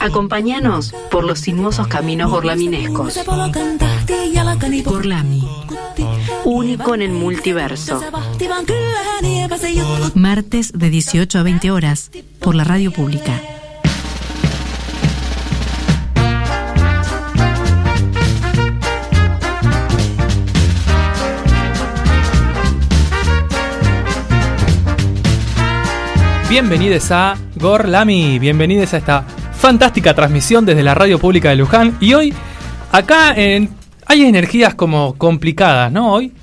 Acompáñanos por los sinuosos caminos gorlaminescos. Gorlami, único en el multiverso. Martes de 18 a 20 horas por la radio pública. Bienvenidos a Gorlami, bienvenidos a esta fantástica transmisión desde la radio pública de Luján. Y hoy, acá en, hay energías como complicadas, ¿no? Hoy,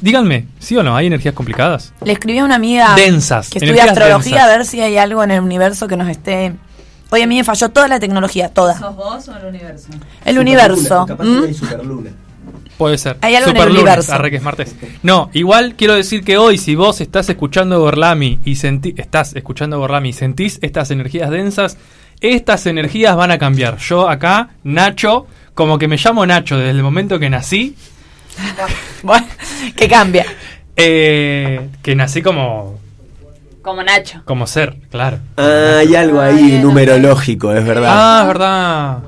díganme, ¿sí o no? ¿Hay energías complicadas? Le escribí a una amiga Densas, que estudia astrología densas. a ver si hay algo en el universo que nos esté. Hoy a mí me falló toda la tecnología, toda. ¿Sos vos o el universo? El universo. Capaz que hay superluna. Puede ser. Hay algo en el universo. arre que es martes. No, igual quiero decir que hoy, si vos estás escuchando Gorlami y sentí, estás escuchando Gorlami y sentís estas energías densas, estas energías van a cambiar. Yo acá, Nacho, como que me llamo Nacho desde el momento que nací, Bueno, que cambia. eh, que nací como, Como Nacho. como ser, claro. Ah, hay algo ahí numerológico, es verdad. Ah, es verdad.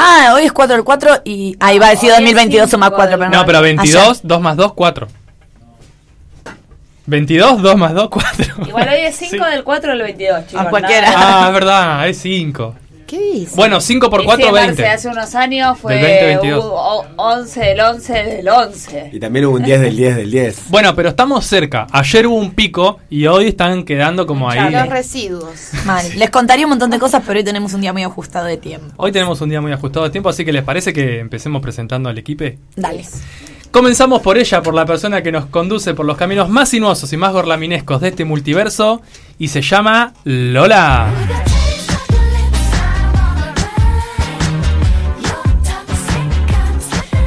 Ah, hoy es 4 del 4 y. Ah, iba a decir Hoy es 2022 suma cinco 4, del- pero No, pero Ayer. 22, 2 más 2, 4. 22, 2 más 2, 4. Igual hoy es 5 Sí. del 4 del 22, chicos. A cualquiera. nada. Ah, es verdad, es 5. ¿Qué dice? Bueno, 5 por Y 4, sí, 20. Marce, hace unos años fue Del 20, 22. hubo o- 11 del 11 del 11. Y también hubo un 10 del 10 del 10. Bueno, pero estamos cerca. Ayer hubo un pico y hoy están quedando como ahí. Los residuos. Mal. Les contaría un montón de cosas, pero hoy tenemos un día muy ajustado de tiempo. Hoy tenemos un día muy ajustado de tiempo, así que les parece que empecemos presentando al equipo. Dale. Comenzamos por ella, por la persona que nos conduce por los caminos más sinuosos y más gorlaminescos de este multiverso y se llama Lola.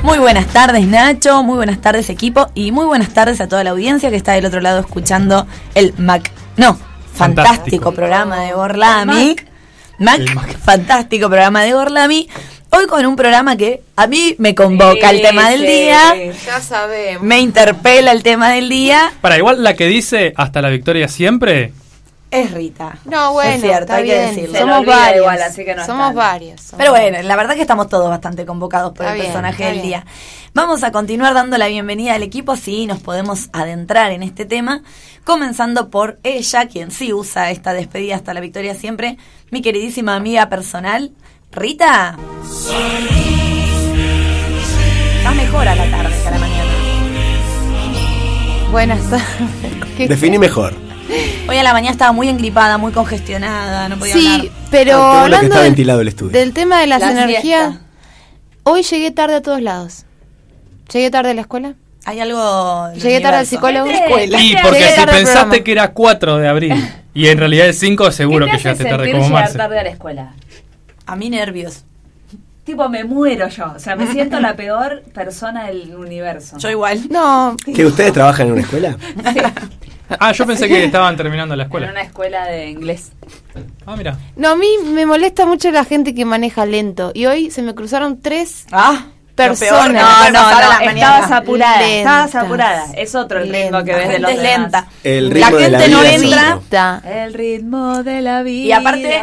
Muy buenas tardes, Nacho. Muy buenas tardes, equipo. Y muy buenas tardes a toda la audiencia que está del otro lado escuchando el Mac. No, fantástico, Fantástico. programa de Gorlami. Mac. Mac. fantástico programa de Gorlami. Hoy con un programa que a mí me convoca Sí, el tema del sí. día, Ya sabemos. me interpela el tema del día. Para igual la que dice hasta la victoria siempre. Es Rita. No, bueno, es cierto, está hay que bien. decirlo. Se Somos varios. igual, así que no Somos están. varios. somos Pero bueno, la verdad que estamos todos bastante convocados por Está el bien, personaje del bien. día. Vamos a continuar dando la bienvenida al equipo, así nos podemos adentrar en este tema, comenzando por ella, quien sí usa esta despedida hasta la victoria siempre, mi queridísima amiga personal, Rita. Está mejor a la tarde que a la mañana. Buenas tardes. ¿Qué- Definí mejor. Hoy a la mañana estaba muy engripada, muy congestionada, no podía Sí, hablar. pero qué bueno que hablando está del- ventilado el estudio. del tema de las La energías, siesta. hoy llegué tarde a todos lados. Llegué tarde a la escuela. Hay algo... Llegué tarde al psicólogo. Escuela. Llegué porque si pensaste que era 4 de abril y en realidad es 5, seguro ¿Qué que te llegaste tarde como Marce. tarde a la escuela? A mí nervios. Tipo, me muero yo. O sea, me siento la peor persona del universo. Yo igual. No, ¿Que ustedes trabajan en una escuela? Ah, yo pensé que estaban terminando la En escuela. una escuela de inglés. Ah, mira. no, a mí me molesta mucho la gente que maneja lento. Y hoy se me cruzaron tres Ah, personas. Peor No, no, la no, mañana. estabas apurada, Lentas. estabas apurada. Es otro el ritmo que ves La de los demás. lenta. El La ritmo de la gente no vida es entra. El ritmo de la vida. Y aparte,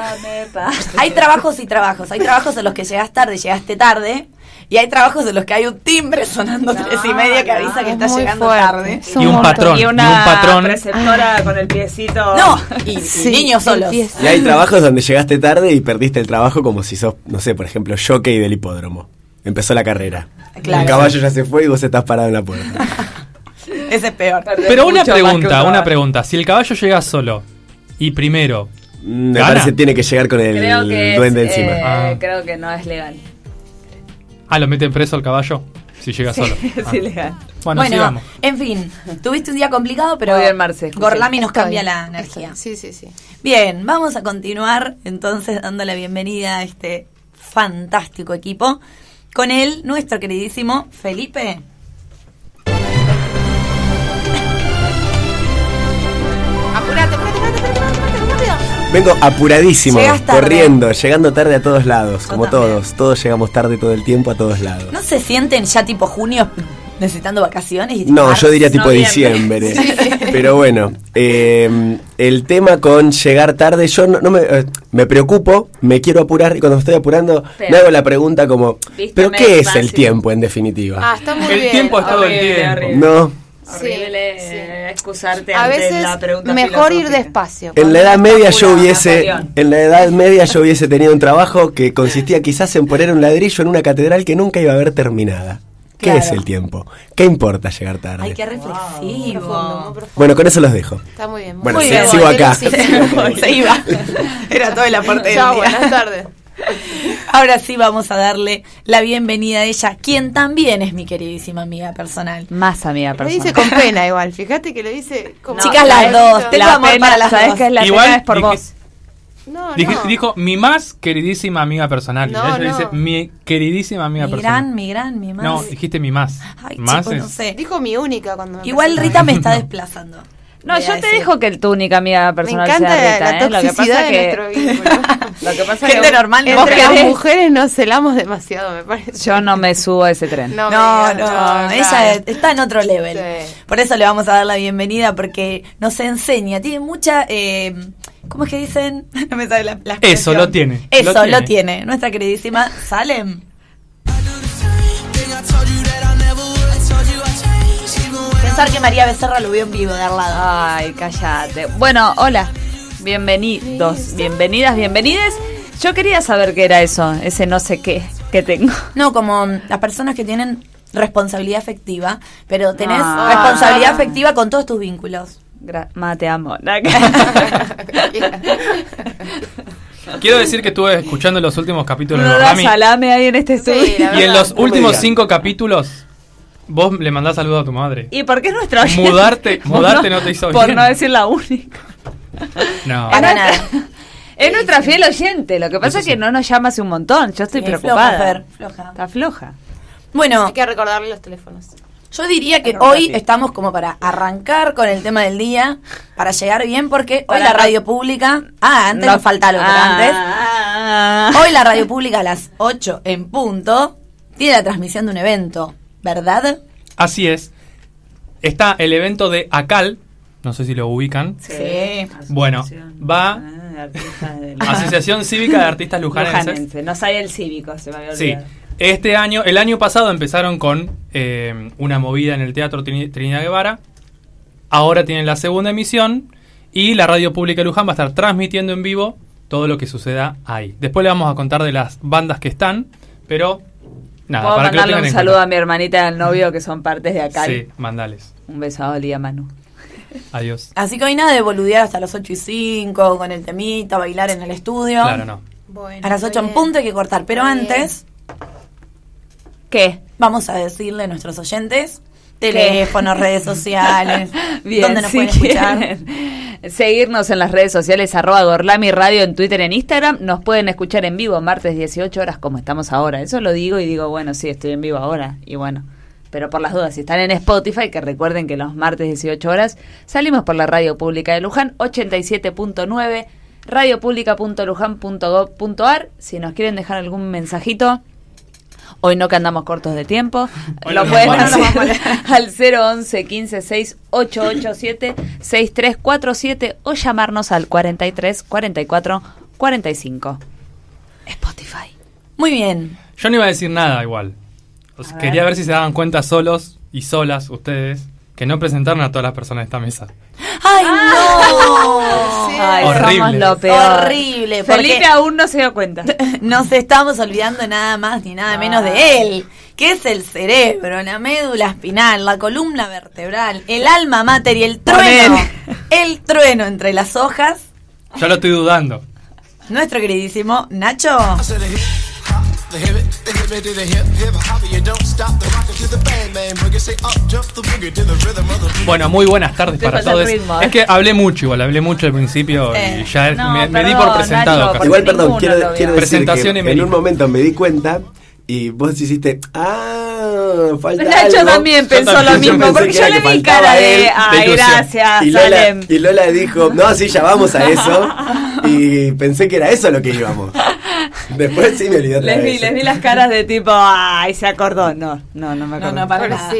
hay trabajos y trabajos. Hay trabajos en los que llegas tarde, llegaste tarde. Y hay trabajos en los que hay un timbre sonando No, tres y media que no, avisa que es estás muy llegando fuerte. tarde. Es Y un montón. patrón. Y y una un patrón. preceptora con el piecito. No, y, y niños solos. Y hay trabajos donde llegaste tarde y perdiste el trabajo como si sos, no sé, por ejemplo, jockey del hipódromo. Empezó la carrera. Claro. El caballo ya se fue y vos estás parado en la puerta. Ese es peor. Pero una un pregunta, una pregunta. Si el caballo llega solo y primero, Me Gana. parece que tiene que llegar con el Creo que, es, duende eh, encima. Ah. creo que no es legal. Ah, lo meten preso al caballo si llega Sí, solo. es Ah. ilegal. Bueno, Bueno, sigamos. en fin, tuviste un día complicado, pero Muy bien, Marce. Gorlami nos cambia la energía. Sí, sí, sí. Bien, vamos a continuar entonces dando la bienvenida a este fantástico equipo con él, nuestro queridísimo Felipe. Apurate. Vengo apuradísimo, corriendo, llegando tarde a todos lados, Yo como también. todos. Todos llegamos tarde todo el tiempo a todos lados. ¿No se sienten ya tipo junio necesitando vacaciones. Y No, yo diría tipo Noviembre. diciembre. Pero bueno, eh, el tema con llegar tarde, yo no, no me, eh, me preocupo, me quiero apurar y cuando me estoy apurando Pero- me hago la pregunta como, ¿pero qué es es el tiempo en definitiva? Ah, está muy El bien. tiempo es todo el tiempo. horrible. No, Horrible Sí, eh, excusarte A ante veces la pregunta mejor ir despacio. en la edad media yo hubiese, en la edad media yo hubiese tenido un trabajo que consistía quizás en poner un ladrillo en una catedral que nunca iba a ver terminada. ¿Qué Claro. es el tiempo? ¿Qué importa llegar tarde? Ay, qué Profundo, muy reflexivo. profundo. Bueno, con eso los dejo. Está muy bien. muy Bueno, bien, sigo acá. Sí, sí. Se iba. Era toda la parte del Chao, día. buenas tardes. Ahora sí vamos a darle la bienvenida a ella, quien también es mi queridísima amiga personal. Más amiga Lo dice con pena igual, fíjate que lo dice como... Chicas, las dos, tengo la amor pena, para las ¿sabes dos. qué es la Igual pena? Es por dije- vos. No, Dije- no. Dijo mi más queridísima amiga personal. No, ella dice mi queridísima amiga Mi personal. gran, mi gran, mi más. No, dijiste mi más. Ay, más chicos, es- no sé. Dijo mi única cuando me Igual. Rita me está desplazando. No, yo te dejo que tu única amiga Me personal encanta sea Rita, la ¿eh? Lo que toxicidad pasa de que nuestro vínculo. lo que pasa Gente que normal, no Entre las mujeres nos celamos demasiado, me parece. yo no me subo a ese tren. No, No, no, ella claro. está en otro level. Sí. Por eso le vamos a dar la bienvenida porque nos enseña, tiene mucha, eh, ¿cómo es que dicen? No me sale la, la Eso, lo tiene, Eso, lo lo tiene. tiene. Nuestra queridísima Salem. Que María Becerra lo vio en vivo de al lado. Ay, cállate. Bueno, hola. Bienvenidos, bienvenidas, bienvenides. Yo quería saber qué era eso, ese no sé qué que tengo. No, como las personas que tienen responsabilidad afectiva, pero tenés Ah. responsabilidad afectiva con todos tus vínculos. Gra- Ma, te amo. Quiero decir que estuve escuchando los últimos capítulos de salame ahí en este estudio. y en los últimos cinco capítulos vos le mandás saludos a tu madre. ¿Y por qué es nuestra oyente? Mudarte- mudarte no te hizo Por bien. no decir la única. No. Para nada. Es nuestra fiel oyente. Lo que pasa Eso es que sí. no nos llama hace un montón. Yo estoy Sí, preocupada. floja, Fer, floja. Está floja. Bueno, Hay que recordarle los teléfonos. Yo diría que Pero hoy rápido. estamos como para arrancar con el tema del día, para llegar bien, porque hoy Para la radio pública. Ah, antes No- nos falta algo, Ah, antes. Hoy la radio pública a las 8 en punto tiene la transmisión de un evento, ¿verdad? Así es. Está el evento de ACAL, no sé si lo ubican. Sí. Bueno, va- Ah, de Asociación Cívica de Artistas Lujanenses. Lujanense. No sabía el cívico, se me había Sí. olvidado. Este año, el año pasado empezaron con eh, una movida en el Teatro Trini- Trinidad Guevara. Ahora tienen la segunda emisión y la Radio Pública de Luján va a estar transmitiendo en vivo todo lo que suceda ahí. Después le vamos a contar de las bandas que están, pero nada, Puedo para mandarle un saludo a mi hermanita y al novio que son partes de acá. Sí, mandales. Un beso a Oli y a Manu. Adiós. Así que hoy nada de boludear hasta las 8 y 5 con el temita, bailar en el estudio. Claro, no. Bueno, A las 8 en punto hay que cortar, pero bien. antes ¿Qué? vamos a decirle a nuestros oyentes teléfonos, redes sociales, Bien, dónde nos si pueden escuchar. Seguirnos en las redes sociales, arroba Gorlami Radio en Twitter, en Instagram. Nos pueden escuchar en vivo martes 18 horas como estamos ahora. Eso lo digo y digo, bueno, sí, estoy en vivo ahora. Y bueno, pero por las dudas, si están en Spotify, que recuerden que los martes 18 horas salimos por la Radio Pública de Luján, 87.9, radiopublica.luján.gov.ar. Si nos quieren dejar algún mensajito, Hoy no que andamos cortos de tiempo. Hoy lo pueden hacer al 011 15 6 887 6347 o llamarnos al 43 44 45. Spotify. Muy bien. Yo no iba a decir nada igual. O sea, A quería ver. ver si se daban cuenta solos y solas ustedes que no presentaron a todas las personas de esta mesa. ¡Ay, no! Sí. Ay, Horrible. somos lo peor. Horrible, Felipe aún no se dio cuenta. Nos estamos olvidando nada más ni nada menos de él, que es el cerebro, la médula espinal, la columna vertebral, el alma mater y el trueno. El trueno entre las hojas. Ya lo estoy dudando. Nuestro queridísimo Nacho. Bueno, muy buenas tardes para todos. ritmo, ¿eh? Es que hablé mucho igual, hablé mucho al principio Eh, y ya no, me, me di perdón, por presentado. Casi. Igual, perdón, quiero, quiero decir Presentación que en un momento me di cuenta y vos hiciste, ah, falta Nacho algo. también pensó también, lo mismo, porque que yo era le vi cara de, ay, ilusión". gracias, Y Lola, Salem. y Lola dijo, no, sí, ya vamos a eso. Y pensé que era eso lo que íbamos. Después sí me olvidé otra Les vi, les vi las caras de tipo, ay, se acordó. No, no, no me No, acuerdo. no, para nada.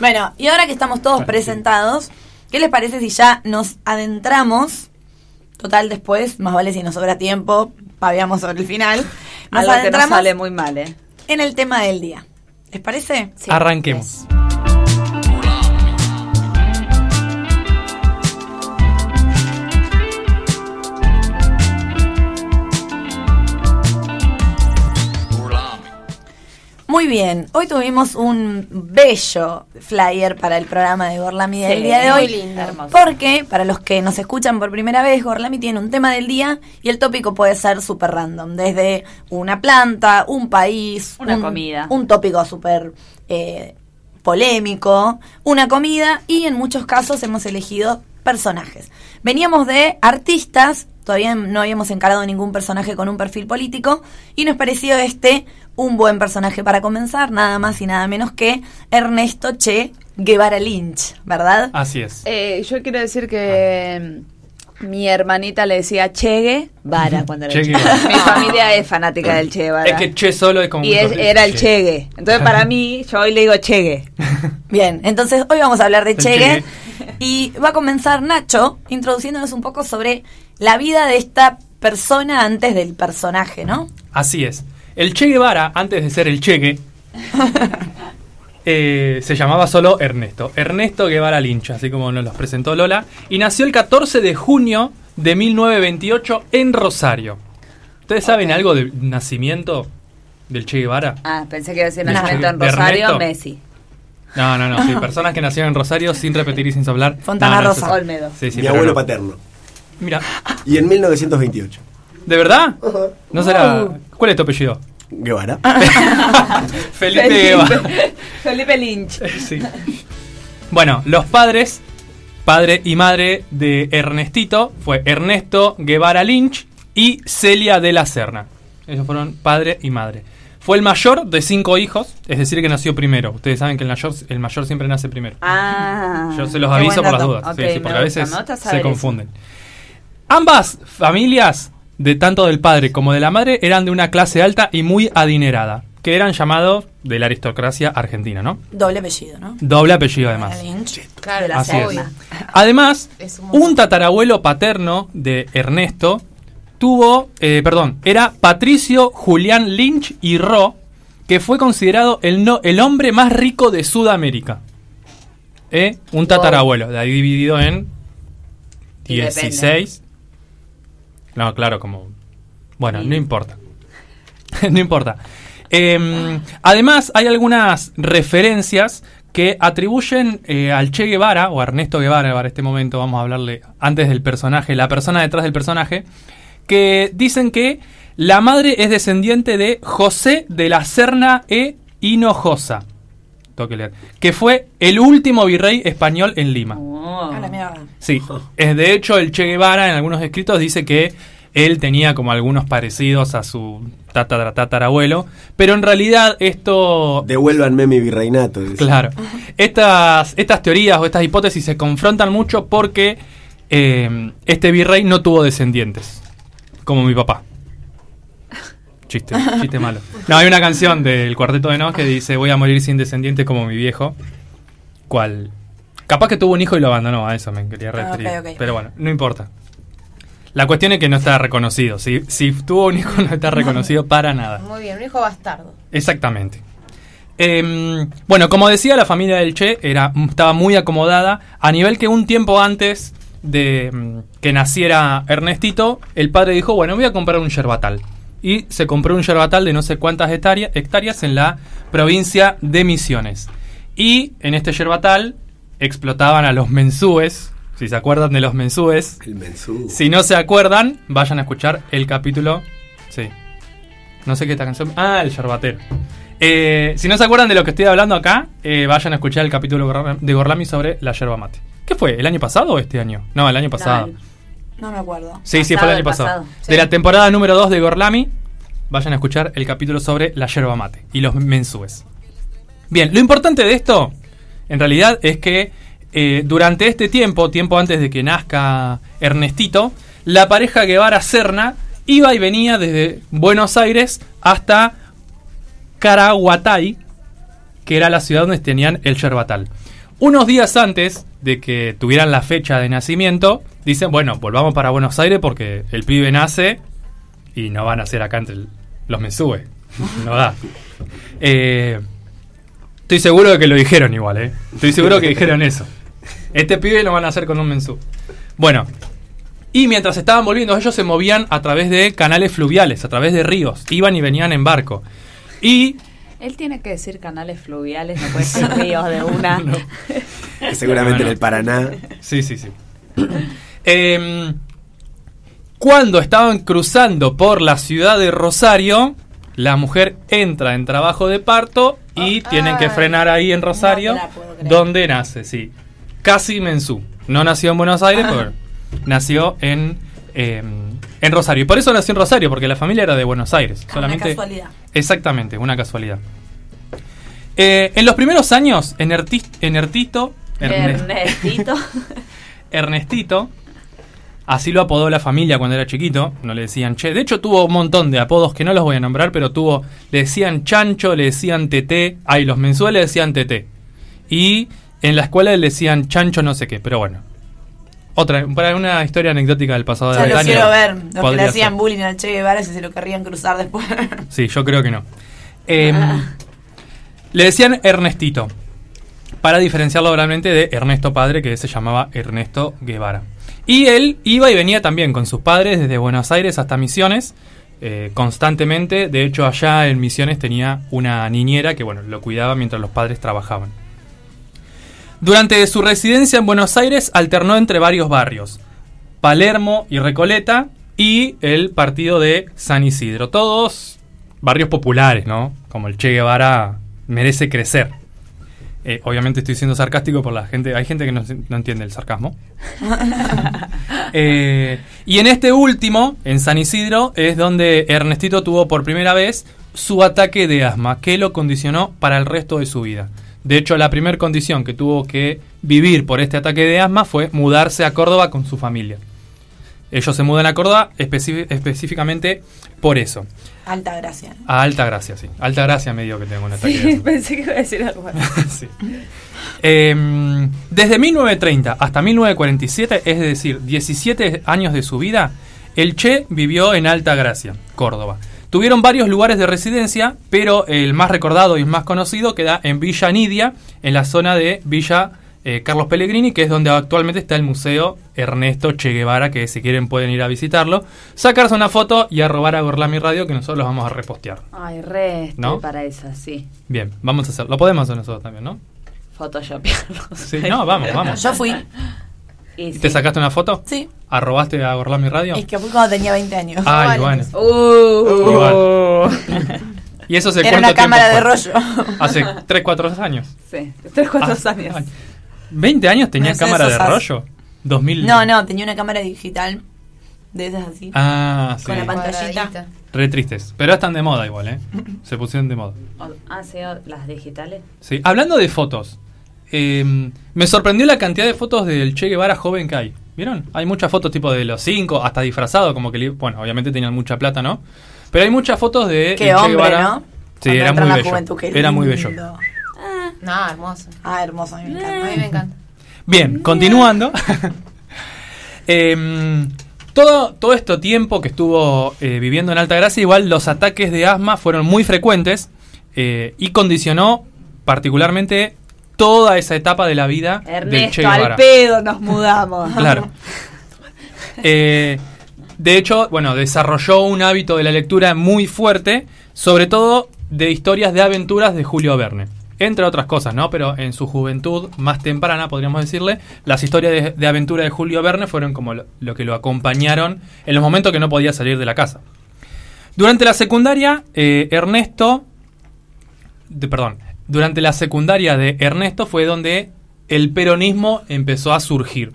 Bueno, y ahora que estamos todos presentados, ¿qué les parece si ya nos adentramos? Total, después, más vale si nos sobra tiempo, paviamos sobre el final. Nos Algo que nos adentramos sale muy mal, ¿eh? en el tema del día. ¿Les parece? Arranquemos. Muy bien, hoy tuvimos un bello flyer para el programa de Gorlami del Sí, día de muy hoy. lindo. Porque, para los que nos escuchan por primera vez, Gorlami tiene un tema del día y el tópico puede ser súper random. Desde una planta, un país, Una un- comida. Un tópico súper eh, polémico, una comida y en muchos casos hemos elegido personajes. Veníamos de artistas, todavía no habíamos encarado ningún personaje con un perfil político y nos pareció este un buen personaje para comenzar, nada más y nada menos que Ernesto Che Guevara Lynch, ¿verdad? Así es. Eh, yo quiero decir que mm, mi hermanita le decía Che Guevara cuando era Che. Guevara. Mi familia es fanática del Che Guevara. Es que Che solo es como y es- era el Chegue. Entonces para mí, yo hoy le digo Chegue. Bien, entonces hoy vamos a hablar de Chegue Chegue. y va a comenzar Nacho introduciéndonos un poco sobre la vida de esta persona antes del personaje, ¿no? Así es. El Che Guevara, antes de ser el Cheque, eh, se llamaba solo Ernesto. Ernesto Guevara Lynch, así como nos los presentó Lola. Y nació el 14 de junio de 1928 en Rosario. ¿Ustedes saben algo del nacimiento del Che Guevara? Ah, pensé que iba a decir ¿De nacimiento en Rosario, Ernesto? Messi. No, no, no. Sí, personas que nacieron en Rosario sin repetir y sin soplar. Fontana No, no, Rosa. Olmedo. Sí, sí, Mi abuelo no. paterno. Mira, Y en 1928. ¿de verdad? ¿No será? ¿Cuál es tu apellido? Guevara. Felipe Guevara. Felipe Lynch. Sí. Bueno, los padres, padre y madre de Ernestito, fue Ernesto Guevara Lynch y Celia de la Serna. Ellos fueron padre y madre. Fue el mayor de cinco hijos, es decir, que nació primero. Ustedes saben que el mayor, el mayor siempre nace primero. Ah. Yo se los aviso por las dudas, sí, sí, porque a veces se eso. Ambas familias, de tanto del padre como de la madre, eran de una clase alta y muy adinerada, que eran llamados de la aristocracia argentina, ¿no? Doble apellido, ¿no? Doble apellido además. Lynch. Claro, la Así es. Además, Es un tatarabuelo paterno de Ernesto tuvo, eh, perdón, era Patricio Julián Lynch y Ro, que fue considerado el, no, el hombre más rico de Sudamérica. ¿Eh? Un tatarabuelo, de ahí dividido en Y depende. 16. No, claro, como... Bueno, no importa. no importa. Eh, además, hay algunas referencias que atribuyen eh, al Che Guevara, o a Ernesto Guevara para este momento, vamos a hablarle antes del personaje, la persona detrás del personaje, que dicen que la madre es descendiente de José de la Serna e Hinojosa, tengo que leer, que fue el último virrey español en Lima. Oh. A la mierda. Sí, es de hecho el Che Guevara en algunos escritos dice que él tenía como algunos parecidos a su tatara, tatarabuelo, pero en realidad esto... Devuélvanme mi virreinato. dice. Claro, estas, estas teorías o estas hipótesis se confrontan mucho porque eh, este virrey no tuvo descendientes, como mi papá. Chiste, chiste malo. No, hay una canción del Cuarteto de Nos que dice voy a morir sin descendientes como mi viejo. ¿Cuál? Capaz que tuvo un hijo y lo abandonó, a eso me quería Ah, referir. Pero bueno, no importa. La cuestión es que no está reconocido. Si, si tuvo un hijo no está reconocido para nada. Muy bien, un hijo bastardo. Exactamente. Em, bueno, como decía, la familia del Che era, estaba muy acomodada, a nivel que un tiempo antes de mm, que naciera Ernestito, el padre dijo, bueno, voy a comprar un yerbatal. Y se compró un yerbatal de no sé cuántas hectárea- hectáreas en la provincia de Misiones. Y en este yerbatal explotaban a los mensúes, si se acuerdan de los mensúes. El mensú. Si no se acuerdan, vayan a escuchar el capítulo. Sí. No sé qué esta canción. Ah, el yerbatero. Eh, si no se acuerdan de lo que estoy hablando acá, eh, vayan a escuchar el capítulo de Gorlami sobre la yerba mate. ¿Qué fue? ¿El año pasado o este año? No, el año pasado. No me acuerdo. sí, sí, fue el año pasado. De la temporada número 2 de Gorlami, vayan a escuchar el capítulo sobre la yerba mate y los mensúes. Bien, lo importante de esto, en realidad, es que eh, durante este tiempo, tiempo antes de que nazca Ernestito, la pareja Guevara-Serna iba y venía desde Buenos Aires hasta Caraguatay, que era la ciudad donde tenían el yerbatal. Unos días antes de que tuvieran la fecha de nacimiento, dicen, bueno, volvamos para Buenos Aires porque el pibe nace y no van a nacer acá entre los mensúes. No da. Eh, estoy seguro de que lo dijeron igual, ¿eh? Estoy seguro que dijeron eso. Este pibe lo van a hacer con un mensú. Bueno, y mientras estaban volviendo, ellos se movían a través de canales fluviales, a través de ríos. Iban y venían en barco. Y Él tiene que decir canales fluviales, no puede ser ríos de una. No. Seguramente Bueno. en el Paraná. Sí, sí, sí. Em, cuando estaban cruzando por la ciudad de Rosario, la mujer entra en trabajo de parto y tienen que frenar ahí en Rosario, No donde nace, sí. Casi Mensú. No nació en Buenos Aires, pero nació en, em, en Rosario. Y por eso nació en Rosario, porque la familia era de Buenos Aires. Solamente, Una casualidad. Exactamente, una casualidad. Eh, en los primeros años, Enertito, Erne- Ernestito. Ernestito, así lo apodó la familia cuando era chiquito, no le decían che. De hecho, tuvo un montón de apodos que no los voy a nombrar, pero tuvo, le decían chancho, le decían teté, ay, los mensuales le decían teté. Y en la escuela le decían chancho no sé qué, pero bueno. Otra, para una historia anecdótica del pasado de lo Betania, quiero ver. Los que le hacían ser. bullying al Che Guevara si se lo querrían cruzar después. Sí, yo creo que no. Em, le decían Ernestito, para diferenciarlo realmente de Ernesto Padre, que se llamaba Ernesto Guevara. Y él iba y venía también con sus padres desde Buenos Aires hasta Misiones, eh, constantemente. De hecho, allá en Misiones tenía una niñera que, bueno, lo cuidaba mientras los padres trabajaban. Durante su residencia en Buenos Aires alternó entre varios barrios, Palermo y Recoleta, y el partido de San Isidro. Todos barrios populares, ¿no? Como el Che Guevara merece crecer. Eh, obviamente estoy siendo sarcástico por la gente. Hay gente que no, no entiende el sarcasmo. Eh, y en este último, en San Isidro, es donde Ernestito tuvo por primera vez su ataque de asma, que lo condicionó para el resto de su vida. De hecho, la primera condición que tuvo que vivir por este ataque de asma fue mudarse a Córdoba con su familia. Ellos se mudan a Córdoba específicamente por eso. Alta gracia. A Alta Gracia, sí. Alta Gracia me dio que tengo un ataque de Sí, asma. pensé que iba a decir algo. Sí. Em, desde 1930 hasta 1947, es decir, 17 años de su vida, el Che vivió en Alta Gracia, Córdoba. Tuvieron varios lugares de residencia, pero el más recordado y más conocido queda en Villa Nidia, en la zona de Villa eh, Carlos Pellegrini, que es donde actualmente está el Museo Ernesto Che Guevara, que si quieren pueden ir a visitarlo, sacarse una foto y arrobar a Gorlami Radio, que nosotros los vamos a repostear. Ay, re, ¿No? para esa, sí. Bien, vamos a hacerlo. Lo podemos hacer nosotros también, ¿no? Photoshopearlos. Sí, no, vamos, vamos. Yo fui. Y ¿Te sí. sacaste una foto? Sí. ¿Arrobaste a Gorlami Radio? Es que fui cuando tenía 20 años. Ay, bueno. Uh, ¿Y eso hace Era una cámara de fue? rollo. Hace 3, 4 años. sí, tres, cuatro Ah, años. ay. ¿20 años tenía No sé, cámara de rollo? 2000. No, no, tenía una cámara digital. De esas así. Ah, sí. Con la pantallita. Re tristes. Pero están de moda igual, ¿eh? Se pusieron de moda. Ah, sí, las digitales. Sí. Hablando de fotos. Eh, me sorprendió la cantidad de fotos del Che Guevara joven que hay. ¿Vieron? Hay muchas fotos tipo de los 5, hasta disfrazado, como que... Bueno, obviamente tenían mucha plata, ¿no? Pero hay muchas fotos de Qué el Che hombre, Guevara. ¿no? Sí, Cuando era muy bello. juventud, qué Era muy bello. lindo. No, hermoso. Ah, hermoso, a mí me A encanta. mí me encanta. Bien, continuando. Em, todo, todo este tiempo que estuvo eh, viviendo en Altagracia, igual los ataques de asma fueron muy frecuentes eh, y condicionó particularmente toda esa etapa de la vida del Che Ernesto, Guevara. al pedo nos mudamos. Claro. Eh, de hecho, bueno, desarrolló un hábito de la lectura muy fuerte, sobre todo de historias de aventuras de Julio Verne. Entre otras cosas, ¿no? Pero en su juventud más temprana, podríamos decirle, las historias de, de aventura de Julio Verne fueron como lo, lo que lo acompañaron en los momentos que no podía salir de la casa. Durante la secundaria, eh, Ernesto. de- perdón. Durante la secundaria de Ernesto fue donde el peronismo empezó a surgir.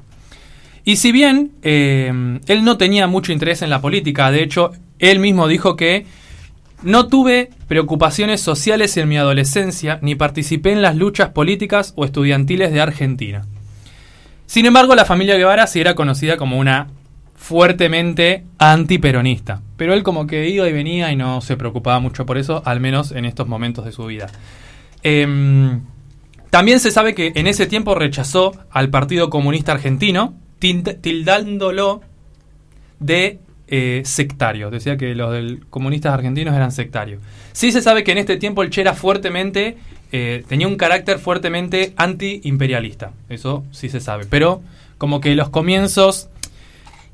Y si bien eh, él no tenía mucho interés en la política, de hecho, él mismo dijo que no tuve preocupaciones sociales en mi adolescencia, ni participé en las luchas políticas o estudiantiles de Argentina. Sin embargo, la familia Guevara sí era conocida como una fuertemente antiperonista. Pero él como que iba y venía y no se preocupaba mucho por eso, al menos en estos momentos de su vida. Em, también se sabe que en ese tiempo rechazó al Partido Comunista Argentino, tild- tildándolo de eh, sectario. Decía que los del comunistas argentinos eran sectarios. Sí se sabe que en este tiempo el Che era fuertemente, eh, tenía un carácter fuertemente anti-imperialista. Eso sí se sabe. Pero como que los comienzos,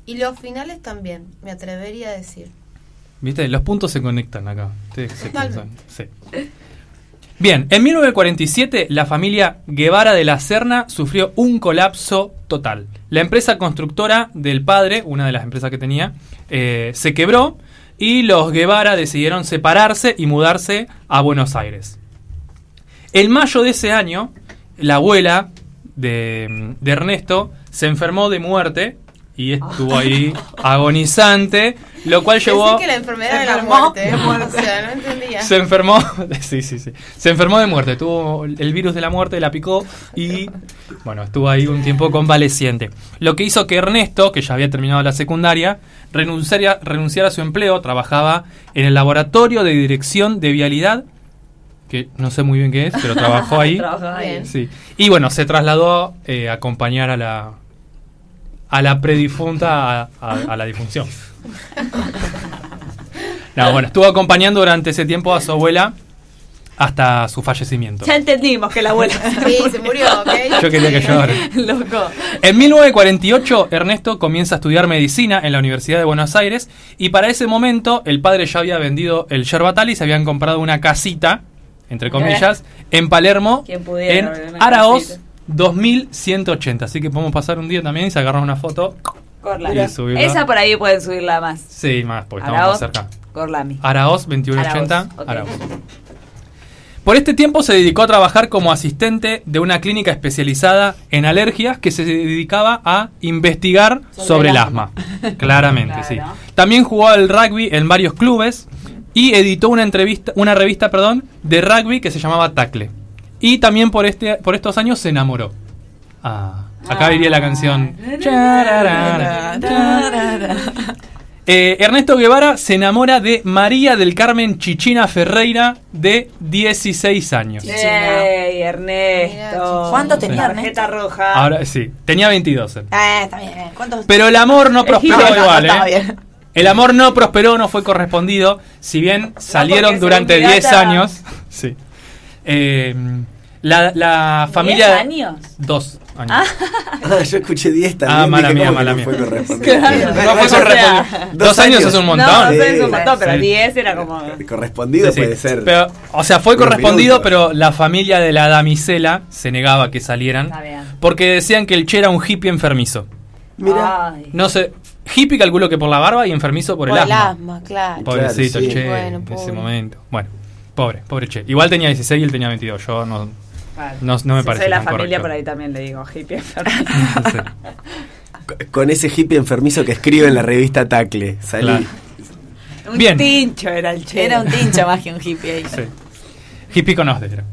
Y los finales también, me atrevería a decir. viste, los puntos se conectan acá. Ustedes se. Sí. Bien, en 1947 la familia Guevara de la Serna sufrió un colapso total. La empresa constructora del padre, una de las empresas que tenía, eh, se quebró y los Guevara decidieron separarse y mudarse a Buenos Aires. En mayo de ese año, la abuela de, de Ernesto se enfermó de muerte y estuvo ahí agonizante, lo cual llevó... Pensé que la enfermedad Se de la enfermó muerte. de muerte. O sea, no entendía. Se enfermó, sí, sí, sí. Se enfermó de muerte, tuvo el virus de la muerte, la picó y bueno, estuvo ahí un tiempo convaleciente. Lo que hizo que Ernesto, que ya había terminado la secundaria, renunciara, renunciara a su empleo, trabajaba en el laboratorio de dirección de vialidad, que no sé muy bien qué es, pero trabajó ahí. Trabajaba ahí. Bien. Sí. Y bueno, se trasladó eh, a acompañar a la a la predifunta a, a- a la difunción. No, bueno, estuvo acompañando durante ese tiempo a su abuela hasta su fallecimiento. Ya entendimos que la abuela Sí, se murió, ¿ok? Yo quería que llore. Loco. En 1948, Ernesto comienza a estudiar medicina en la Universidad de Buenos Aires y para ese momento el padre ya había vendido el yerbatal y se habían comprado una casita, entre comillas, en Palermo, en Araoz. 2180. Así que podemos pasar un día también y sacarnos una foto. Corlami. Esa por ahí pueden subirla más. Sí, más, porque estamos más cerca. Corlami. Araoz 2180. Araoz, ok. Araoz. Por este tiempo se dedicó a trabajar como asistente de una clínica especializada en alergias que se dedicaba a investigar sobre, Sobre el asma. Claramente, sí. También jugó al rugby en varios clubes y editó una entrevista, una revista, perdón, de rugby que se llamaba Tacle. Y también por este, por estos años se enamoró. Ah, acá Ah. iría la canción. Chararara. Eh, Ernesto Guevara se enamora de María del Carmen Chichina Ferreira, de 16 años. ¡Ey, Ernesto! ¿Cuánto tenía Tarjeta roja. Ahora sí, tenía 22. él. Eh, está bien. ¿Cuántos? Pero el amor no prosperó No, no, igual, está ¿eh? bien. El amor no prosperó, no fue correspondido. Si bien salieron durante según 10 Pirata- años. Sí. Eh, la, la familia. ¿Diez años? Dos años. Ah, yo escuché 10 también. Ah, mala mía, ¿cómo que mala no mía. fue correspondido? Claro. No fue O sea, correspondido. Dos, dos años años. es un montón. no sé, es un montón, pero Sí. 10 era como... Correspondido Sí, sí. puede ser. Pero, o sea, fue correspondido, minutos. pero la familia de la damisela se negaba a que salieran. Porque decían que el Che era un hippie enfermizo. Mira. Ay. No sé, hippie calculo que por la barba y enfermizo por, Por el el asma. asma, claro. Pobrecito Claro, el sí. Che Bueno, en ese pobre. momento. Bueno, pobre, pobre Che. Igual tenía 16 y él tenía 22. Yo no. Vale. No- no me Si parece soy la tan familia correcto. por ahí también le digo hippie sé. Con ese hippie enfermizo que escribe en la revista Tacle. Salí. Claro. un Bien. tincho era el che. Era un tincho más que un hippie ahí. Sí. Hippie con Osde era.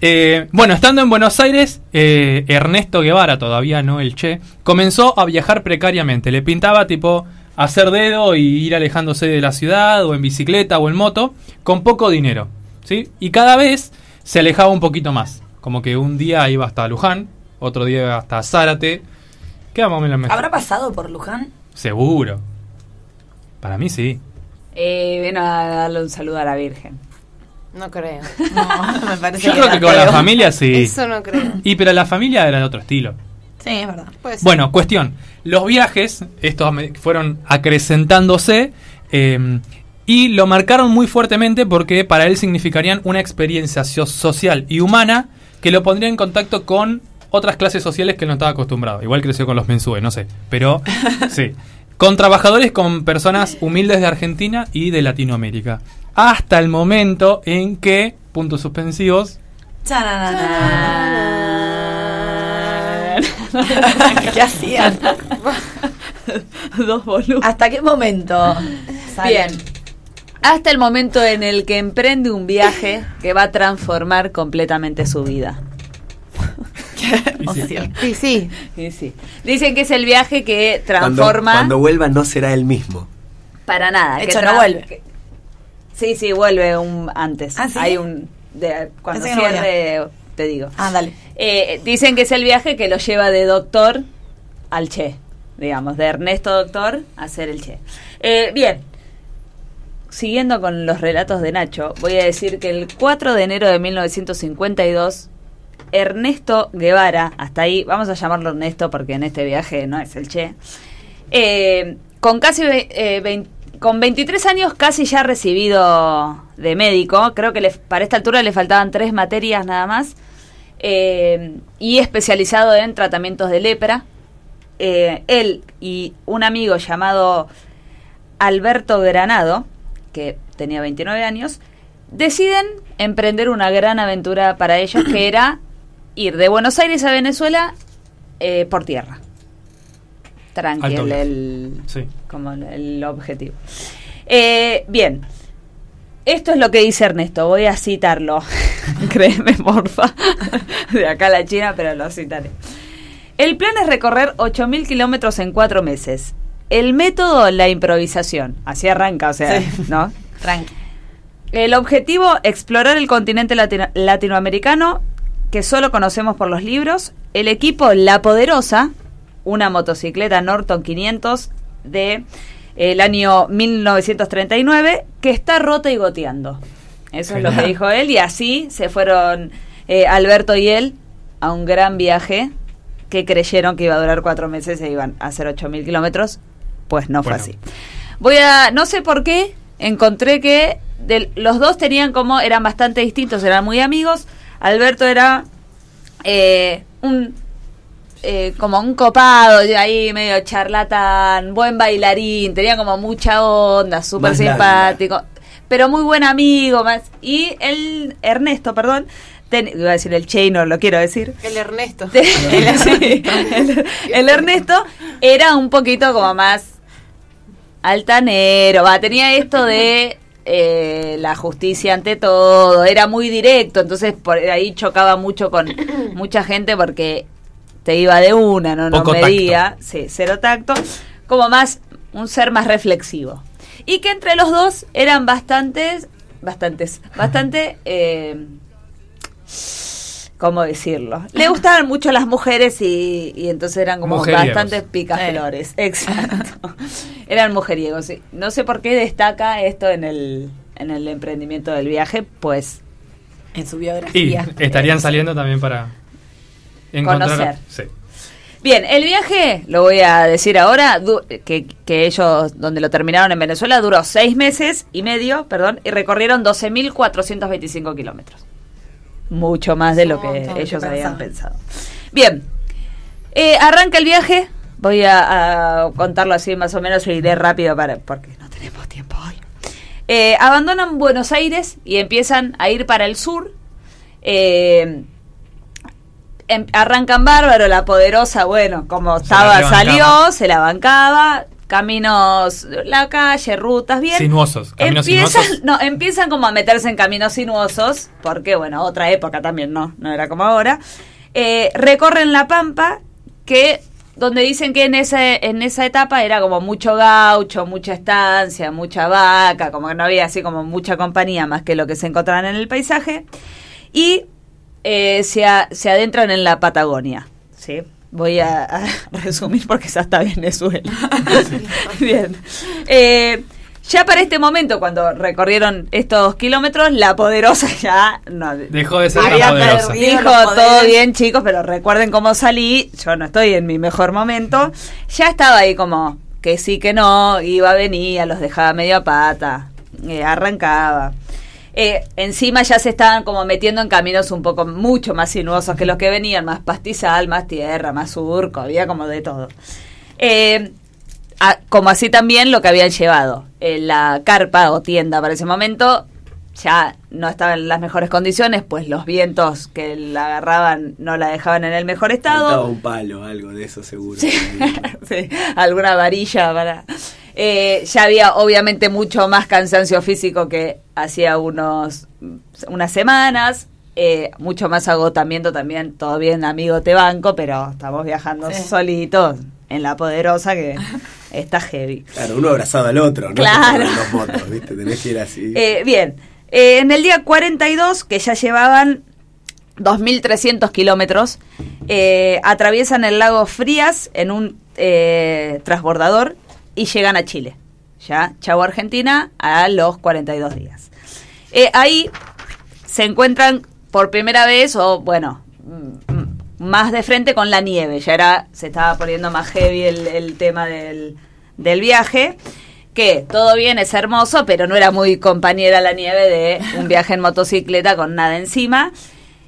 Eh, bueno, estando en Buenos Aires, eh, Ernesto Guevara, todavía no el Che, comenzó a viajar precariamente. Le pintaba tipo hacer dedo y ir alejándose de la ciudad, o en bicicleta o en moto, con poco dinero. ¿sí? Y cada vez se alejaba un poquito más. Como que un día iba hasta Luján, otro día iba hasta Zárate. Queda más o menos mejor. ¿Habrá pasado por Luján? Seguro. Para mí sí. Eh, ven a darle un saludo a la Virgen. No creo. No, me parece Yo creo que con la familia sí. Eso no creo. Y pero la familia era de otro estilo. Sí, es verdad. Puede ser. Bueno, cuestión. Los viajes, estos me- fueron acrecentándose eh, y lo marcaron muy fuertemente porque para él significarían una experiencia so- social y humana que lo pondría en contacto con otras clases sociales que él no estaba acostumbrado. Igual creció con los mensúes, no sé. Pero sí. Con trabajadores, con personas humildes de Argentina y de Latinoamérica. Hasta el momento en que, puntos suspensivos, ¿Qué hacían? Dos boludos. ¿Hasta qué momento? Bien. Hasta el momento en el que emprende un viaje que va a transformar completamente su vida. Ocio. Sí, sí. Sí, sí. Dicen que es el viaje que transforma cuando vuelva no será el mismo. para nada. De que hecho, no tra- vuelve. que- sí, sí, vuelve un antes. ¿Ah, sí? Hay un de, cuando Pensé que no cierre, te digo. Ah, dale. Eh, dicen que es el viaje que lo lleva de doctor al Che, digamos, de Ernesto Doctor a ser el Che. Eh, bien, siguiendo con los relatos de Nacho, voy a decir que el 4 de enero de 1952, Ernesto Guevara, hasta ahí, vamos a llamarlo Ernesto porque en este viaje no es el Che, eh, con casi eh, con 23 años casi ya recibido de médico, creo que para esta altura le faltaban tres materias nada más, eh, y especializado en tratamientos de lepra. Él y un amigo llamado Alberto Granado, que tenía 29 años, deciden emprender una gran aventura para ellos, que era ir de Buenos Aires a Venezuela eh, por tierra. Tranquilo, Alto el, viaje. el- Sí. como el, el objetivo. Eh, bien, esto es lo que dice Ernesto, voy a citarlo. Créeme, porfa. De acá a la China, pero lo citaré. El plan es recorrer 8.000 kilómetros en cuatro meses. El método, la improvisación. Así arranca, o sea, Sí. ¿no? Tranqui. El objetivo, explorar el continente latino- latinoamericano que solo conocemos por los libros. El equipo La Poderosa, una motocicleta Norton 500 de el año 1939 que está rota y goteando. Eso es lo que dijo él y así se fueron eh, Alberto y él a un gran viaje que creyeron que iba a durar cuatro meses e iban a hacer 8.000 kilómetros. Pues no fue así. Voy a, no sé por qué, encontré que los dos tenían como, eran bastante distintos, eran muy amigos. Alberto era eh, un, eh, como un copado, de ahí medio charlatán, buen bailarín, tenía como mucha onda, súper simpático, pero muy buen amigo. Más, y el Ernesto, perdón, ten- iba a decir el Che no lo quiero decir. El Ernesto. el, sí, el- el Ernesto era un poquito como más altanero, va, tenía esto de eh, la justicia ante todo, era muy directo, entonces por ahí chocaba mucho con mucha gente porque te iba de una, no, no Poco medía, sí, cero tacto, como más un ser más reflexivo. Y que entre los dos eran bastantes, bastantes, bastante eh, ¿cómo decirlo? Le gustaban mucho las mujeres y, y entonces eran como bastantes picaflores. Exacto. eran mujeriegos. sí. No sé por qué destaca esto en el, en el emprendimiento del viaje, pues En su Y biografía. estarían saliendo también para encontrar. Conocer. Sí. Bien, el viaje, lo voy a decir ahora, du- que, que ellos, donde lo terminaron en Venezuela, duró seis meses y medio, perdón, y recorrieron 12.425 kilómetros. Mucho más de lo que ellos que habían pensado. Bien, eh, arranca el viaje, voy a, a contarlo así más o menos, y iré rápido para, porque no tenemos tiempo hoy. Eh, abandonan Buenos Aires y empiezan a ir para el sur. Eh, em- arrancan bárbaro, la poderosa, bueno, como Se estaba, salió, se la bancaba, caminos, la calle, rutas, bien. Sinuosos, caminos empiezan, sinuosos. No, empiezan como a meterse en caminos sinuosos, porque bueno, otra época también, no, no era como ahora. Eh, recorren la Pampa, que donde dicen que en ese en esa etapa era como mucho gaucho, mucha estancia, mucha vaca, como que no había así como mucha compañía más que lo que se encontraban en el paisaje. Y eh, se, a- se adentran en la Patagonia. ¿sí? Voy a, a resumir porque es hasta Venezuela. Bien. Eh, ya para este momento, cuando recorrieron estos kilómetros, la poderosa ya no, Dejó de ser tan poderosa. Dijo todo bien, chicos, pero recuerden cómo salí. Yo no estoy en mi mejor momento. Ya estaba ahí como que sí, que no, iba, venía, los dejaba medio a pata, eh, arrancaba. Eh, encima ya se estaban como metiendo en caminos un poco mucho más sinuosos que los que venían, más pastizal, más tierra, más surco, había como de todo. Eh, como así también lo que habían llevado. Eh, la carpa o tienda para ese momento ya no estaba en las mejores condiciones, pues los vientos que la agarraban no la dejaban en el mejor Faltaba estado. un palo, algo de eso seguro. Sí, alguna varilla para... Eh, ya había obviamente mucho más cansancio físico que hacía unos unas semanas. eh, mucho más agotamiento también, todo bien amigo te banco, pero estamos viajando Sí. solitos en la poderosa que está heavy. Claro, uno abrazado al otro, ¿no? Claro. En los motos, ¿viste? Tenés que ir así. Eh, bien, Eh, en el día 42, que ya llevaban 2.300 kilómetros, eh, atraviesan el lago Frías en un eh, transbordador y llegan a Chile. Ya, chau Argentina, a los 42 días. Ahí se encuentran por primera vez, o bueno, mm, más de frente con la nieve. Ya era, se estaba poniendo más heavy el, el tema del, del viaje. Que todo bien, es hermoso, pero no era muy compañera la nieve de un viaje en motocicleta con nada encima.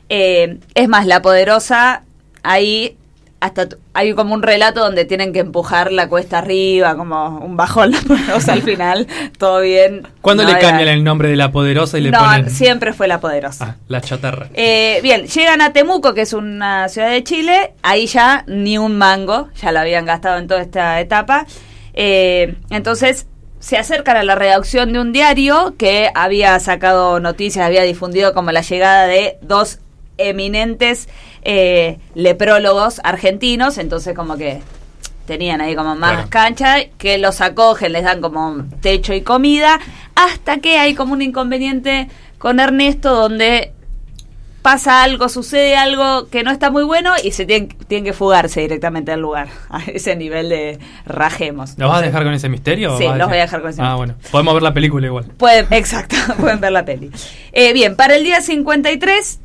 Eh, es más, la poderosa, ahí hasta hay como un relato donde tienen que empujar la cuesta arriba, como un bajón la poderosa al final, todo bien. ¿Cuándo No le era- cambian el nombre de la poderosa y le No, ponen siempre fue la poderosa. Ah, la chatarra? Eh, bien, llegan a Temuco, que es una ciudad de Chile, ahí ya ni un mango, ya lo habían gastado en toda esta etapa. Eh, entonces se acercan a la redacción de un diario que había sacado noticias, había difundido como la llegada de dos eminentes eh, leprólogos argentinos, entonces como que tenían ahí como más Claro. cancha, que los acogen, les dan como techo y comida, hasta que hay como un inconveniente con Ernesto donde pasa algo, sucede algo que no está muy bueno y se tienen, tienen que fugarse directamente del lugar, a ese nivel de rajemos. ¿Los vas a dejar con ese misterio? Sí, los voy a dejar con ese Ah, misterio. bueno. Podemos ver la película igual. Pueden, exacto, pueden ver la peli. Eh, bien, para el día 53,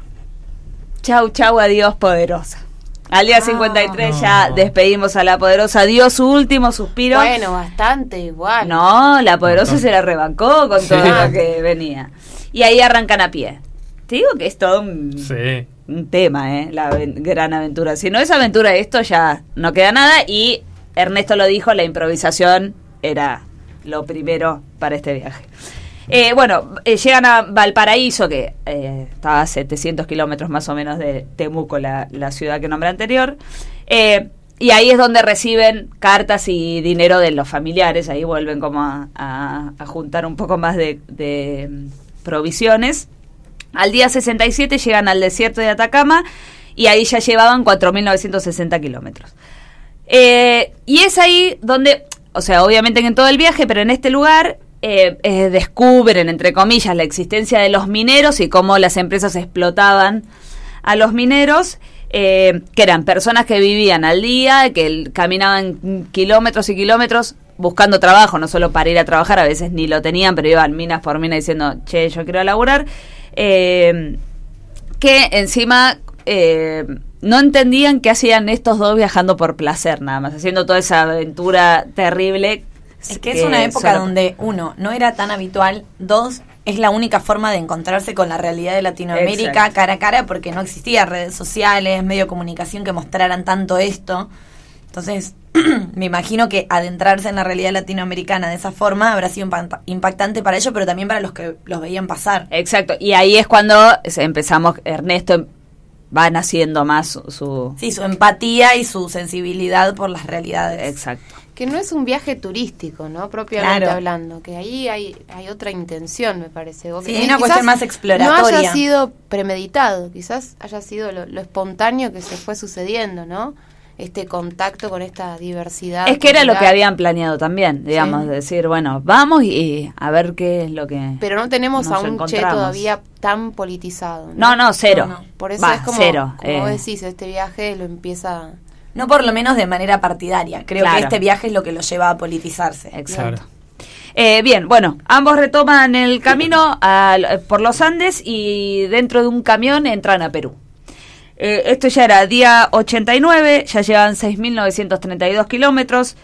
chau, chau, adiós, poderosa. Al día 53 ya No. despedimos a la poderosa, dio su último suspiro. Bueno, bastante igual. No, la poderosa se la rebancó con Sí. todo lo que venía. Y ahí arrancan a pie. Te digo que es todo un, Sí. un tema, ¿eh? La gran aventura. Si no es aventura esto, ya no queda nada. Y Ernesto lo dijo, la improvisación era lo primero para este viaje. Eh, bueno, eh, llegan a Valparaíso, que eh, estaba a 700 kilómetros más o menos de Temuco, la, la ciudad que nombré anterior. Eh, y ahí es donde reciben cartas y dinero de los familiares. Ahí vuelven como a, a- a juntar un poco más de, de, mm, provisiones. Al día 67 llegan al desierto de Atacama y ahí ya llevaban 4.960 kilómetros. Eh, y es ahí donde, o sea, obviamente en todo el viaje, pero en este lugar eh, eh, descubren, entre comillas, la existencia de los mineros y cómo las empresas explotaban a los mineros, eh, que eran personas que vivían al día, que caminaban kilómetros y kilómetros buscando trabajo, no solo para ir a trabajar, a veces ni lo tenían, pero iban minas por minas diciendo, che, yo quiero laburar. Eh, que encima eh, no entendían qué hacían estos dos viajando por placer nada más, haciendo toda esa aventura terrible. Es que es una época solo- donde, uno, no era tan habitual, dos, es la única forma de encontrarse con la realidad de Latinoamérica Exacto. cara a cara porque no existía redes sociales, medio de comunicación que mostraran tanto esto. Entonces, me imagino que adentrarse en la realidad latinoamericana de esa forma habrá sido impacta- impactante para ellos, pero también para los que los veían pasar. Exacto, y ahí es cuando empezamos, Ernesto va naciendo más su... su- Sí, su empatía y su sensibilidad por las realidades. Exacto. Que no es un viaje turístico, ¿no? Propiamente Claro. hablando. Que ahí hay, hay otra intención, me parece. O Sí, una cuestión más No exploratoria. haya sido premeditado, quizás haya sido lo, lo espontáneo que se fue sucediendo, ¿no? Este contacto con esta diversidad. Es que era lo que habían planeado también, digamos, Sí. decir, bueno, vamos y a ver qué es lo que... Pero no tenemos nos a un Che todavía tan politizado. No, no, cero. No, no. Por eso Va, es como, cero. como eh. vos decís, este viaje lo empieza... No por lo menos de manera partidaria. Creo Claro. que este viaje es lo que lo lleva a politizarse. Exacto. Claro. Eh, bien, bueno, ambos retoman el camino al- por los Andes y dentro de un camión entran a Perú. Eh, esto ya era día 89, ya llevan 6.932 kilómetros.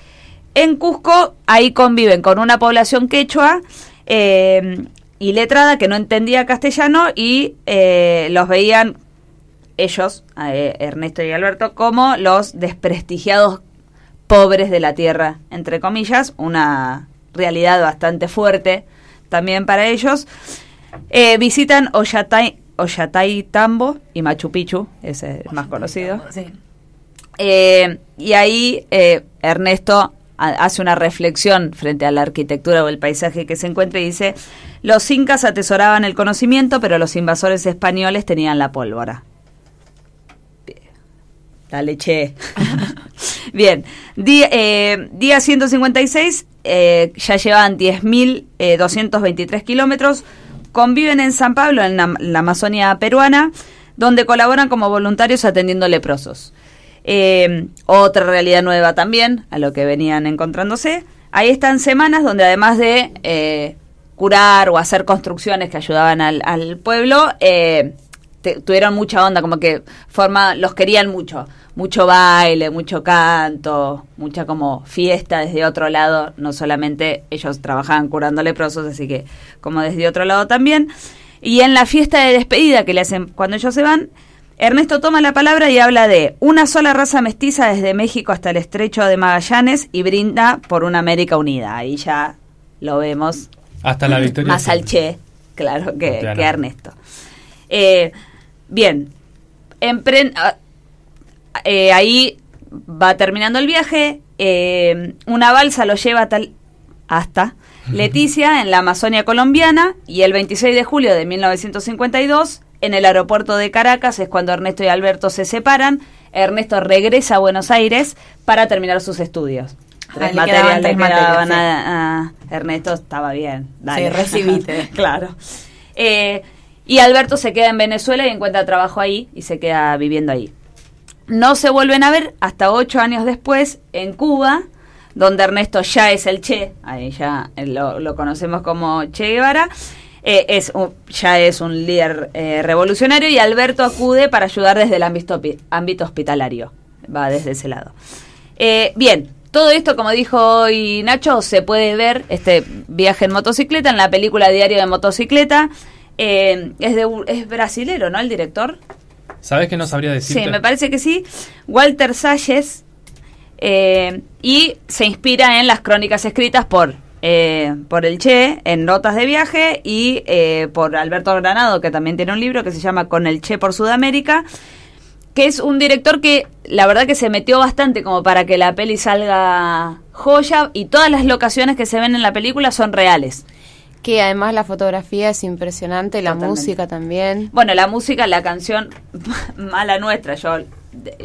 En Cusco, ahí conviven con una población quechua eh, y letrada que no entendía castellano y eh, los veían ellos, eh, Ernesto y Alberto, como los desprestigiados pobres de la tierra, entre comillas, una realidad bastante fuerte también para ellos. Eh, visitan Ollantay, Ollantaytambo y Machu Picchu, ese es el más conocido. Sí. Eh, y ahí eh, Ernesto ha- hace una reflexión frente a la arquitectura o el paisaje que se encuentra y dice, los incas atesoraban el conocimiento, pero los invasores españoles tenían la pólvora. Dale, che. Bien, día, eh, día 156, eh, ya llevan 10.223 kilómetros, conviven en San Pablo, en la, Amazonia peruana, donde colaboran como voluntarios atendiendo leprosos. Eh, otra realidad nueva también, a lo que venían encontrándose. Ahí están semanas donde además de eh, curar o hacer construcciones que ayudaban al, al pueblo, eh, te- tuvieron mucha onda, como que forma, los querían mucho. Mucho baile, mucho canto, mucha como fiesta desde otro lado. No solamente ellos trabajaban curando leprosos, así que como desde otro lado también. Y en la fiesta de despedida que le hacen cuando ellos se van, Ernesto toma la palabra y habla de una sola raza mestiza desde México hasta el estrecho de Magallanes y brinda por una América unida. Ahí ya lo vemos Hasta la victoria. más al Che, claro, que, que Ernesto. Eh, bien, empren- eh, ahí va terminando el viaje, eh, una balsa lo lleva tal- hasta Leticia, en la Amazonia colombiana, y el 26 de julio de 1952, en el aeropuerto de Caracas, es cuando Ernesto y Alberto se separan. Ernesto regresa a Buenos Aires para terminar sus estudios. Ah, Tres le materias quedaban le tres materias, quedaban sí. a, a Ernesto, estaba bien. dale. Sí, recibite. claro. Eh, y Alberto se queda en Venezuela y encuentra trabajo ahí y se queda viviendo ahí. No se vuelven a ver hasta ocho años después en Cuba, donde Ernesto ya es el Che, ahí ya lo, lo conocemos como Che Guevara, eh, es un- ya es un líder eh, revolucionario y Alberto acude para ayudar desde el ámbito, hospitalario, va desde ese lado. Eh, bien, todo esto, como dijo hoy Nacho, se puede ver, este viaje en motocicleta, en la película Diario de Motocicleta. Eh, es, de, es brasilero, ¿no? El director. ¿Sabes que no sabría decirte? Sí, me parece que sí. Walter Salles. eh, y se inspira en las crónicas escritas por, eh, por el Che en Notas de Viaje y eh, por Alberto Granado, que también tiene un libro que se llama Con el Che por Sudamérica, que es un director que la verdad que se metió bastante como para que la peli salga joya y todas las locaciones que se ven en la película son reales. Que además la fotografía es impresionante, la Totalmente. música también. Bueno, la música, la canción Mala Nuestra, yo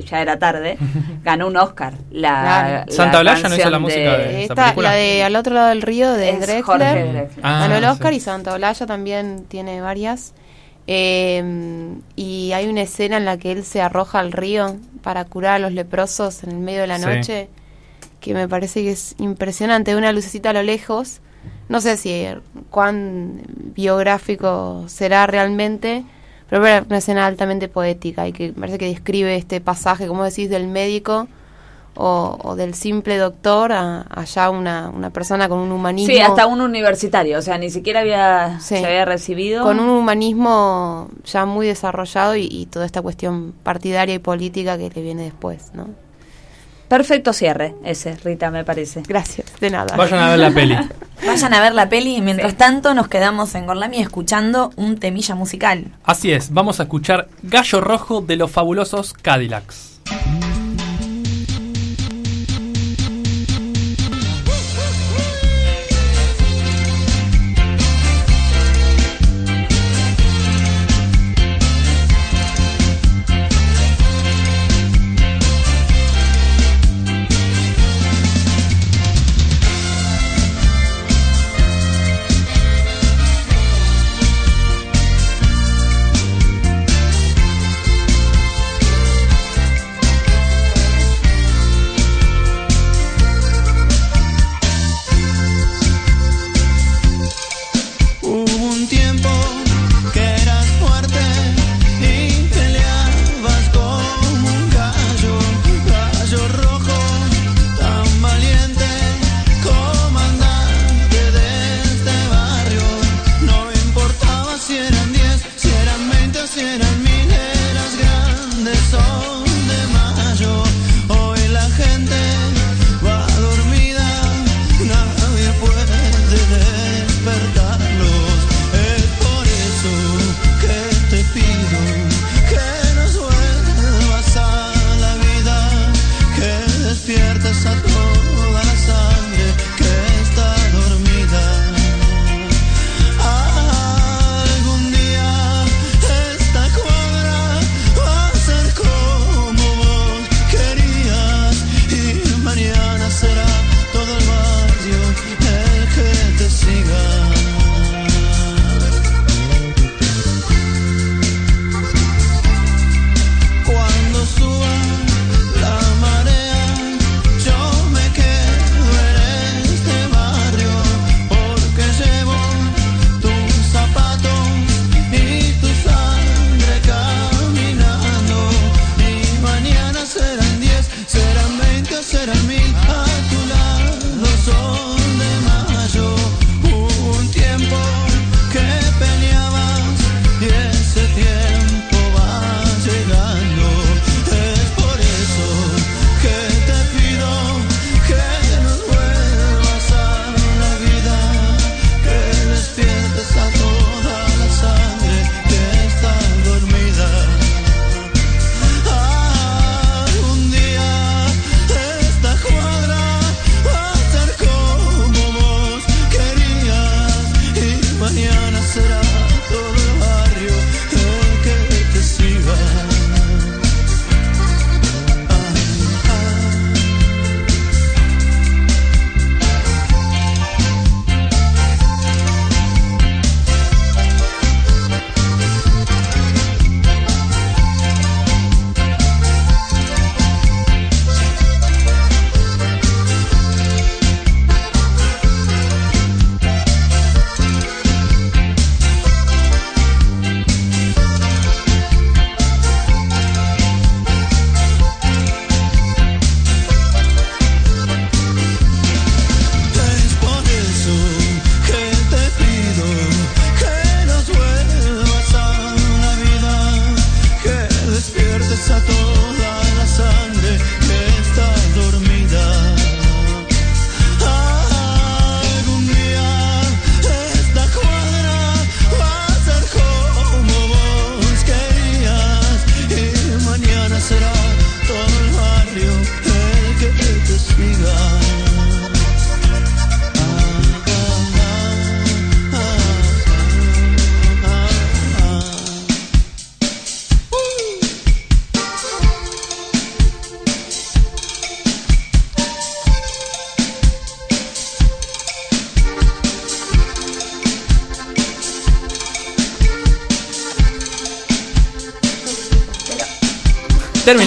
ya era tarde, ganó un Oscar. La, Claro. la Santa Olalla no hizo la música de- Esta, película? la de Al otro lado del río de Es Drexler. Jorge Drexler. Ah, ganó el Oscar sí. y Santa Olalla también tiene varias. Eh, y hay una escena en la que él se arroja al río para curar a los leprosos en el medio de la Sí. noche que me parece que es impresionante. Una lucecita a lo lejos. No sé si cuán biográfico será realmente, pero es una escena altamente poética y que parece que describe este pasaje, como decís, del médico o, o del simple doctor a allá una, una persona con un humanismo. Sí, hasta un universitario, o sea, ni siquiera había, Sí. se había recibido. con un humanismo ya muy desarrollado y, y toda esta cuestión partidaria y política que le viene después, ¿no? Perfecto cierre ese, Rita, me parece. Gracias, de nada. Vayan a ver la peli. Vayan a ver la peli y mientras tanto nos quedamos en Gorlami escuchando un temilla musical. Así es, vamos a escuchar Gallo Rojo de los fabulosos Cadillacs.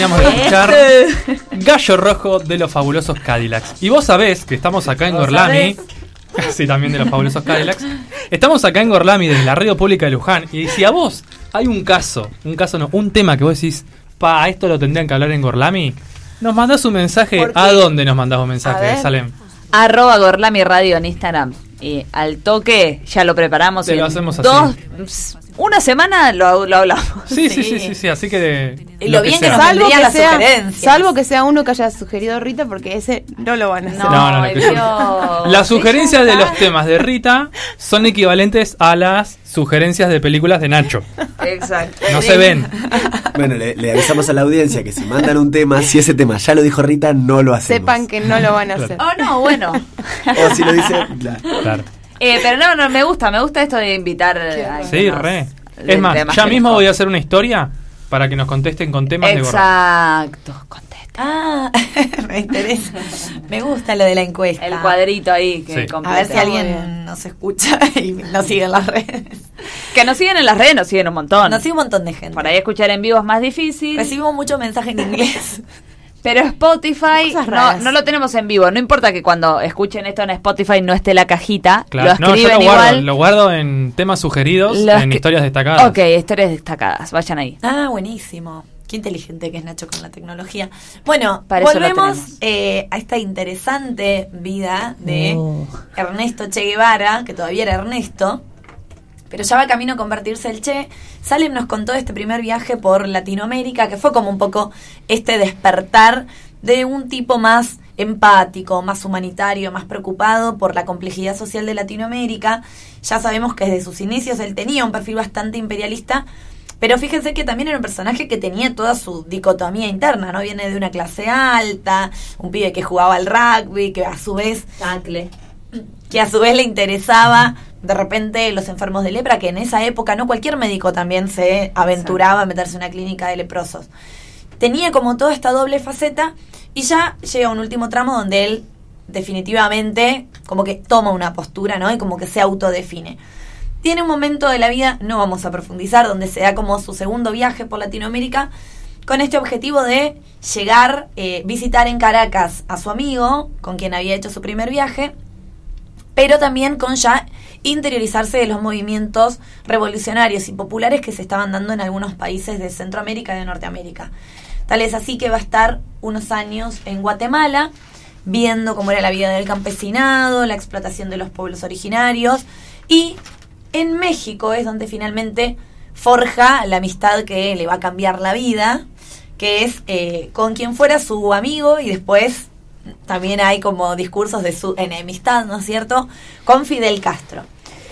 Terminamos de escuchar Gallo Rojo de los fabulosos Cadillacs. Y vos sabés que estamos acá en ¿Vos Gorlami. Sí, también de los fabulosos Cadillacs. Estamos acá en Gorlami desde la radio pública de Luján. Y si a vos hay un caso, un caso no, un tema que vos decís, pa, esto lo tendrían que hablar en Gorlami, nos mandás un mensaje. ¿A dónde nos mandás un mensaje. Salem? Arroba Gorlami Radio en Instagram. Y al toque ya lo preparamos. Te lo hacemos así. dos, Una semana lo, lo hablamos. Sí, sí, Sí. sí, sí, sí, así que. Y lo bien que sea. nos Salvo que, sea, salvo que sea uno que haya sugerido Rita, porque ese no lo van a hacer. No, No, no, que-. Las sugerencias de los temas de Rita son equivalentes a las sugerencias de películas de Nacho. Exacto. No se ven. Bueno, le, le avisamos a la audiencia que si mandan un tema, si ese tema ya lo dijo Rita, no lo hacemos. Sepan que no lo van a hacer. Oh, no, bueno. O si lo dice, claro. Claro. Eh, pero no, no, me gusta, me gusta esto de invitar a alguien Sí, re. de Es más, ya mismo voy a hacer una historia para que nos contesten con temas de gorra. Exacto, contesta. Ah, me interesa. Me gusta lo de la encuesta. El cuadrito ahí que Sí. A ver si alguien nos escucha y nos sigue en las redes. Que nos siguen en las redes, nos siguen un montón. Nos sigue un montón de gente. Por ahí escuchar en vivo es más difícil. Recibimos mucho mensaje en inglés. Pero Spotify no, no lo tenemos en vivo. No importa que cuando escuchen esto en Spotify no esté la cajita. Claro. Lo No, yo lo guardo, igual. lo guardo en temas sugeridos, Los en historias destacadas. Ok, historias destacadas. Vayan ahí. Ah, buenísimo. Qué inteligente que es Nacho con la tecnología. Bueno, Para volvemos eh, a esta interesante vida de Oh. Ernesto Che Guevara, que todavía era Ernesto, pero ya va camino a convertirse el Che. Salem nos contó este primer viaje por Latinoamérica, que fue como un poco este despertar de un tipo más empático, más humanitario, más preocupado por la complejidad social de Latinoamérica. Ya sabemos que desde sus inicios él tenía un perfil bastante imperialista, pero fíjense que también era un personaje que tenía toda su dicotomía interna, ¿no? Viene de una clase alta, un pibe que jugaba al rugby, que a su vez Tacle. Que a su vez le interesaba de repente los enfermos de lepra, que en esa época no cualquier médico también se aventuraba a meterse en una clínica de leprosos. Tenía como toda esta doble faceta y ya llega un último tramo donde él definitivamente como que toma una postura, ¿no? Y como que se autodefine. Tiene un momento de la vida, no vamos a profundizar, donde se da como su segundo viaje por Latinoamérica, con este objetivo de llegar, eh, visitar en Caracas a su amigo, con quien había hecho su primer viaje, pero también con ya interiorizarse de los movimientos revolucionarios y populares que se estaban dando en algunos países de Centroamérica y de Norteamérica. Tal es así que va a estar unos años en Guatemala, viendo cómo era la vida del campesinado, la explotación de los pueblos originarios, y en México es donde finalmente forja la amistad que le va a cambiar la vida, que es eh, con quien fuera su amigo y después también hay como discursos de su enemistad, ¿no es cierto?, con Fidel Castro.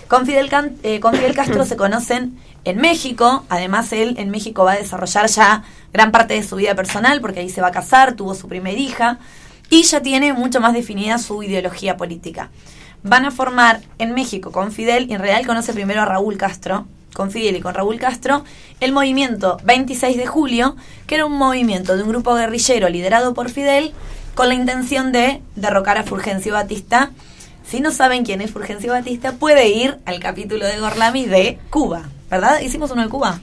Con Fidel, Can- eh, con Fidel Castro se conocen en México, además él en México va a desarrollar ya gran parte de su vida personal porque ahí se va a casar, tuvo su primera hija y ya tiene mucho más definida su ideología política. Van a formar en México con Fidel, y en realidad conoce primero a Raúl Castro, con Fidel y con Raúl Castro, el movimiento 26 de julio, que era un movimiento de un grupo guerrillero liderado por Fidel con la intención de derrocar a Fulgencio Batista. Si no saben quién es Fulgencio Batista, puede ir al capítulo de Gorlami de Cuba, ¿verdad? Hicimos uno de Cuba.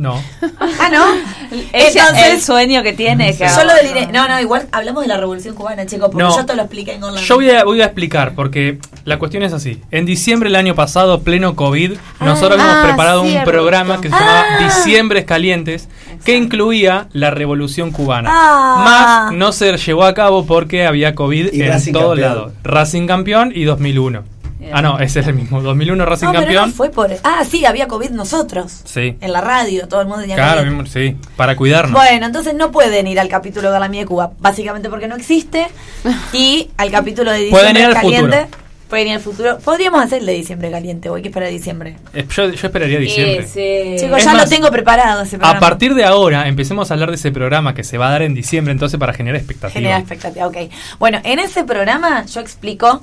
No. Ah, ¿no? Ella, el Entonces, sueño que tiene que yo lo deliré. No, no, igual hablamos de la Revolución Cubana, chicos, porque No. yo te lo expliqué en Gorlami. Yo voy a, voy a explicar, porque la cuestión es así. En diciembre del año pasado, pleno COVID, nosotros Ah, habíamos preparado un cierto. programa que se llamaba Ah. Diciembres Calientes, que incluía la revolución cubana. Ah. Más no se llevó a cabo porque había COVID Y en Racing todos campeón. lados. Racing campeón y 2001. Bien. Ah, no, ese es el mismo. 2001 Racing no, pero campeón. no fue por. Ah, sí, había COVID nosotros. Sí. En la radio, todo el mundo tenía Claro, COVID. mismo- sí, para cuidarnos. Bueno, entonces no pueden ir al capítulo de Gorlami de Cuba, básicamente porque no existe. Y al capítulo de Pueden Diciembre ir al Caliente. futuro. Pueden ir al futuro. Podríamos hacer el de Diciembre Caliente, o hay que esperar a diciembre. Eh, Yo, yo esperaría diciembre. Ese- Chicos, Es ya más, lo tengo preparado ese programa. A partir de ahora, empecemos a hablar de ese programa que se va a dar en diciembre, entonces para generar expectativa. Genera expectativa, ok. Bueno, en ese programa yo explico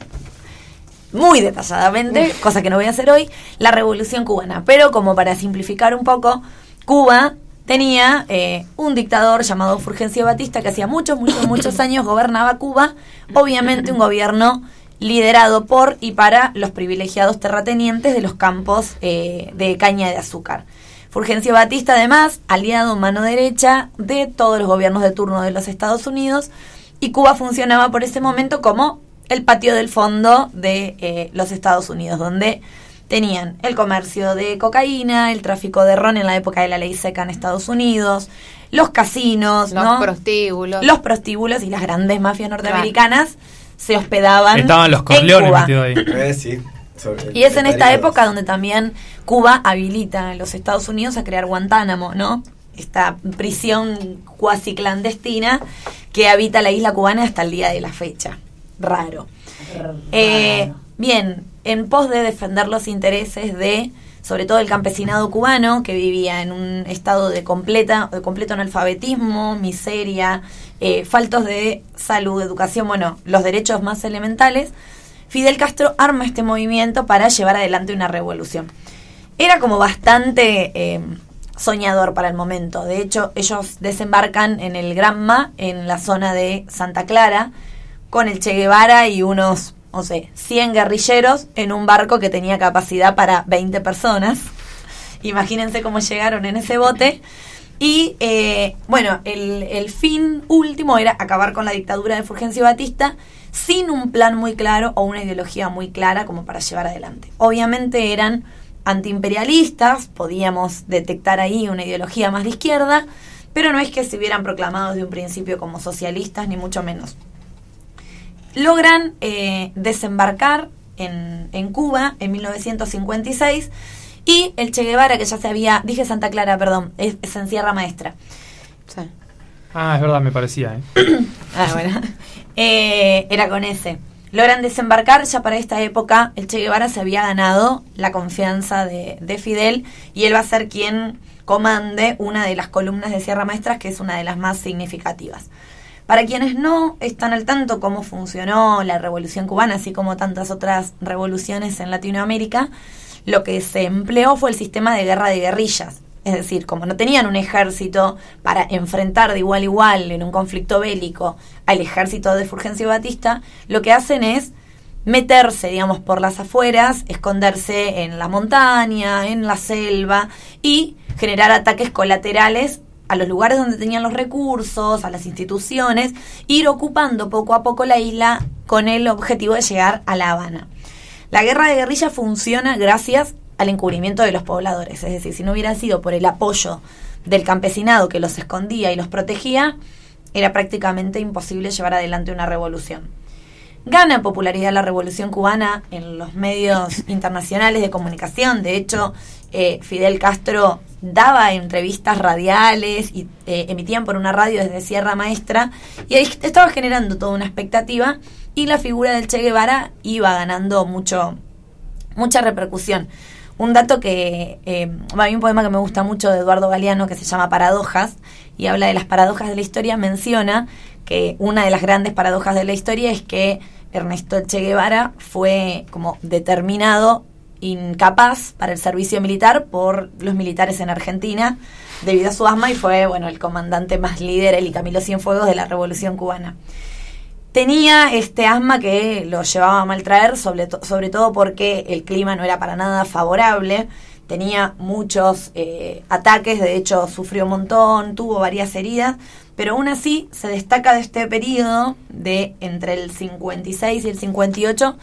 muy detalladamente, cosa que no voy a hacer hoy, la revolución cubana. Pero como para simplificar un poco, Cuba tenía eh, un dictador llamado Fulgencio Batista que hacía muchos, muchos, muchos años gobernaba Cuba. Obviamente un gobierno liderado por y para los privilegiados terratenientes de los campos eh, de caña de azúcar. Fulgencio Batista, además, aliado mano derecha de todos los gobiernos de turno de los Estados Unidos, y Cuba funcionaba por ese momento como el patio del fondo de eh, los Estados Unidos, donde tenían el comercio de cocaína, el tráfico de ron en la época de la ley seca en Estados Unidos, los casinos, Los ¿no? prostíbulos. los prostíbulos y las grandes mafias norteamericanas se hospedaban Estaban los en corleones Cuba. metidos ahí. Eh, sí. Y es en esta época donde también Cuba habilita a los Estados Unidos a crear Guantánamo, ¿no? Esta prisión cuasi clandestina que habita la isla cubana hasta el día de la fecha. Raro. Eh, bien, en pos de defender los intereses de, sobre todo el campesinado cubano, que vivía en un estado de completa, de completo analfabetismo, miseria, eh, faltos de salud, educación, bueno, los derechos más elementales, Fidel Castro arma este movimiento para llevar adelante una revolución. Era como bastante eh, soñador para el momento. De hecho, ellos desembarcan en el Granma, en la zona de Santa Clara, con el Che Guevara y unos, no sé, 100 guerrilleros en un barco que tenía capacidad para 20 personas. Imagínense cómo llegaron en ese bote. Y eh, bueno, el, fin último era acabar con la dictadura de Fulgencio Batista sin un plan muy claro o una ideología muy clara como para llevar adelante. Obviamente eran antiimperialistas, podíamos detectar ahí una ideología más de izquierda, pero no es que se hubieran proclamado desde un principio como socialistas, ni mucho menos. Logran eh, desembarcar en, en Cuba en 1956 y el Che Guevara, que ya se había, dije Santa Clara, perdón, es, es en Sierra Maestra. Sí. Ah, es verdad, me parecía. ¿eh? Ah, bueno. Eh, era con ese. Logran desembarcar, ya para esta época el Che Guevara se había ganado la confianza de, de Fidel y él va a ser quien comande una de las columnas de Sierra Maestras, que es una de las más significativas. Para quienes no están al tanto cómo funcionó la revolución cubana, así como tantas otras revoluciones en Latinoamérica, lo que se empleó fue el sistema de guerra de guerrillas. Es decir, como no tenían un ejército para enfrentar de igual a igual en un conflicto bélico al ejército de Fulgencio Batista, lo que hacen es meterse, digamos, por las afueras, esconderse en la montaña, en la selva y generar ataques colaterales a los lugares donde tenían los recursos, a las instituciones, ir ocupando poco a poco la isla con el objetivo de llegar a La Habana. La guerra de guerrilla funciona gracias al encubrimiento de los pobladores, es decir, si no hubiera sido por el apoyo del campesinado que los escondía y los protegía, era prácticamente imposible llevar adelante una revolución. Gana popularidad la revolución cubana en los medios internacionales de comunicación, de hecho, eh, Fidel Castro daba entrevistas radiales y eh, emitían por una radio desde Sierra Maestra y ahí estaba generando toda una expectativa y la figura del Che Guevara iba ganando mucho mucha repercusión. Un dato que eh, hay un poema que me gusta mucho de Eduardo Galeano que se llama Paradojas y habla de las paradojas de la historia, menciona que una de las grandes paradojas de la historia es que Ernesto Che Guevara fue como determinado incapaz para el servicio militar por los militares en Argentina debido a su asma y fue bueno el comandante más líder, y Camilo Cienfuegos de la Revolución Cubana. Tenía este asma que lo llevaba a maltraer, sobre, sobre todo porque el clima no era para nada favorable. Tenía muchos eh, ataques, de hecho sufrió un montón, tuvo varias heridas, pero aún así se destaca de este periodo de entre el 56 y el 58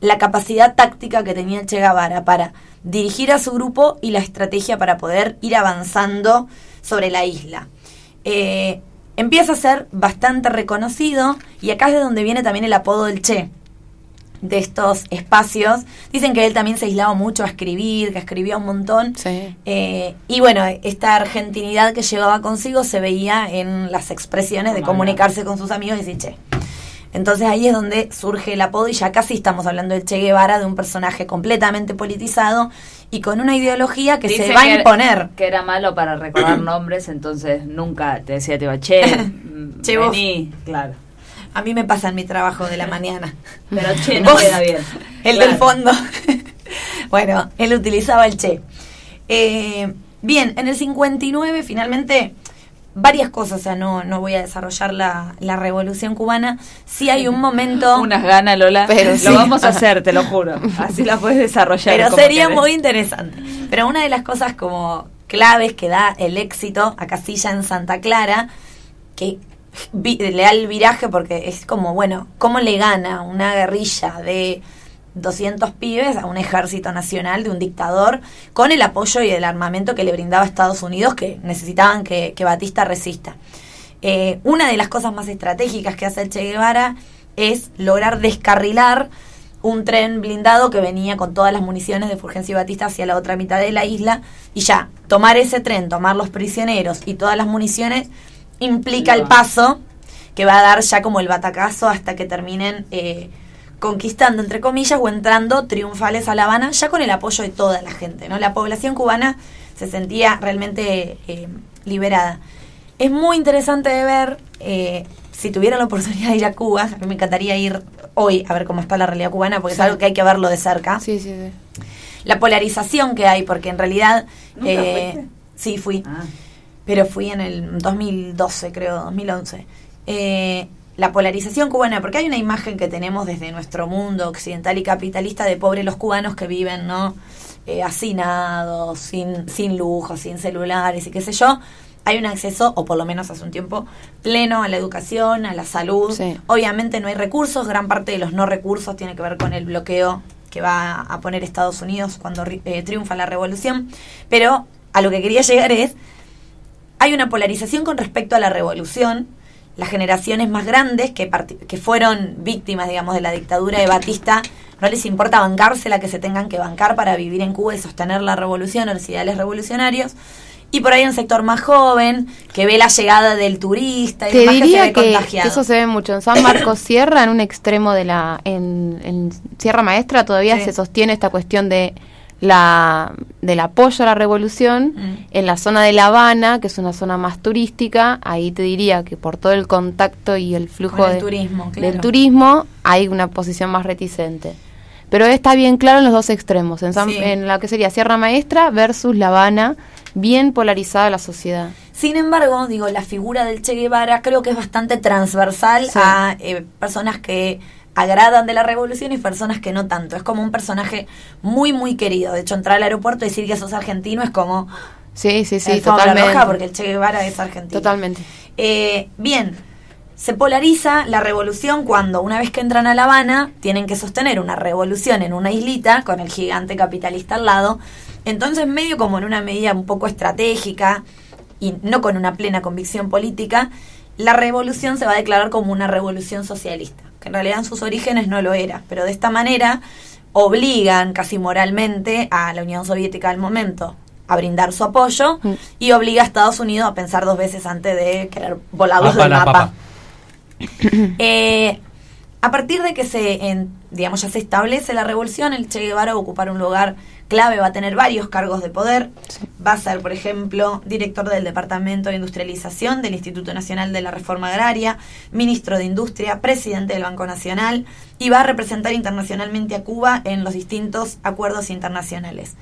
la capacidad táctica que tenía el Che Guevara para dirigir a su grupo y la estrategia para poder ir avanzando sobre la isla. Eh, empieza a ser bastante reconocido y acá es de donde viene también el apodo del Che de estos espacios. Dicen que él también se aislaba mucho a escribir, que escribía un montón. Sí. Eh, y bueno, esta argentinidad que llevaba consigo se veía en las expresiones de comunicarse con sus amigos y decir, che. Entonces ahí es donde surge el apodo y ya casi estamos hablando del Che Guevara, de un personaje completamente politizado y con una ideología que se va a imponer. Que era malo para recordar nombres, entonces nunca te decía, te iba, che, Che, vos. vení, claro. A mí me pasa en mi trabajo de la mañana. Pero che, no Vos, queda bien. El Claro. del fondo. bueno, él utilizaba el che. Eh, bien, en el 59 finalmente varias cosas, o sea, no, no voy a desarrollar la, la revolución cubana. Sí hay un momento... Unas ganas, Lola. Pero lo sí. vamos a hacer, te lo juro. Así la puedes desarrollar. Pero sería querés. muy interesante. Pero una de las cosas como claves que da el éxito a Casilla en Santa Clara, que vi- le da el viraje porque es como, bueno, ¿cómo le gana una guerrilla de 200 pibes a un ejército nacional de un dictador con el apoyo y el armamento que le brindaba Estados Unidos que necesitaban que, que Batista resista? Eh, una de las cosas más estratégicas que hace el Che Guevara es lograr descarrilar un tren blindado que venía con todas las municiones de Fulgencio y Batista hacia la otra mitad de la isla y ya, tomar ese tren, tomar los prisioneros y todas las municiones implica el paso que va a dar ya como el batacazo hasta que terminen eh, conquistando, entre comillas, o entrando triunfales a La Habana, ya con el apoyo de toda la gente, ¿no? La población cubana se sentía realmente eh, liberada. Es muy interesante de ver, eh, si tuvieran la oportunidad de ir a Cuba, a mí me encantaría ir hoy a ver cómo está la realidad cubana, porque Sí. es algo que hay que verlo de cerca. Sí, sí, sí. La polarización que hay, porque en realidad... ¿Nunca eh, fuiste? sí, fui Ah. pero fui en el 2012, creo, 2011. Eh, la polarización cubana, porque hay una imagen que tenemos desde nuestro mundo occidental y capitalista de pobres los cubanos que viven, ¿no? Eh, hacinados, sin, sin lujo, sin celulares y qué sé yo. Hay un acceso, o por lo menos hace un tiempo, pleno a la educación, a la salud. Sí. Obviamente no hay recursos, gran parte de los no recursos tiene que ver con el bloqueo que va a poner Estados Unidos cuando eh, triunfa la revolución. Pero a lo que quería llegar es, hay una polarización con respecto a la revolución. Las generaciones más grandes que, que fueron víctimas, digamos, de la dictadura de Batista, no les importa bancarse la que se tengan que bancar para vivir en Cuba y sostener la revolución o los ideales revolucionarios. Y por ahí un sector más joven que ve la llegada del turista y Te demás que se diría ve que, que contagiado. eso se ve mucho. En San Marcos Sierra, en un extremo de la. En, en Sierra Maestra todavía Sí. se sostiene esta cuestión de la del apoyo a la revolución. Mm. En la zona de La Habana, que es una zona más turística, ahí te diría que por todo el contacto y el flujo el de- turismo, claro. del turismo, hay una posición más reticente. Pero está bien claro en los dos extremos, en, San- Sí. en la que sería Sierra Maestra versus La Habana, bien polarizada la sociedad. Sin embargo, digo, la figura del Che Guevara creo que es bastante transversal Sí. a eh, personas que agradan de la revolución y personas que no tanto. Es como un personaje muy, muy querido. De hecho, entrar al aeropuerto y decir que sos argentino es como... Sí, sí, sí, alfombra totalmente. roja porque el Che Guevara es argentino. Totalmente. Eh, bien, se polariza la revolución cuando una vez que entran a La Habana tienen que sostener una revolución en una islita con el gigante capitalista al lado. Entonces medio como en una medida un poco estratégica y no con una plena convicción política, la revolución se va a declarar como una revolución socialista, que en realidad en sus orígenes no lo era, pero de esta manera obligan casi moralmente a la Unión Soviética del momento a brindar su apoyo Mm. y obliga a Estados Unidos a pensar dos veces antes de querer volarlos Papa del la mapa. papa. Eh, a partir de que se, en- digamos, ya se establece la revolución, el Che Guevara va a ocupar un lugar clave, va a tener varios cargos de poder. Va a ser, por ejemplo, director del Departamento de Industrialización del Instituto Nacional de la Reforma Agraria, ministro de Industria, presidente del Banco Nacional y va a representar internacionalmente a Cuba en los distintos acuerdos internacionales.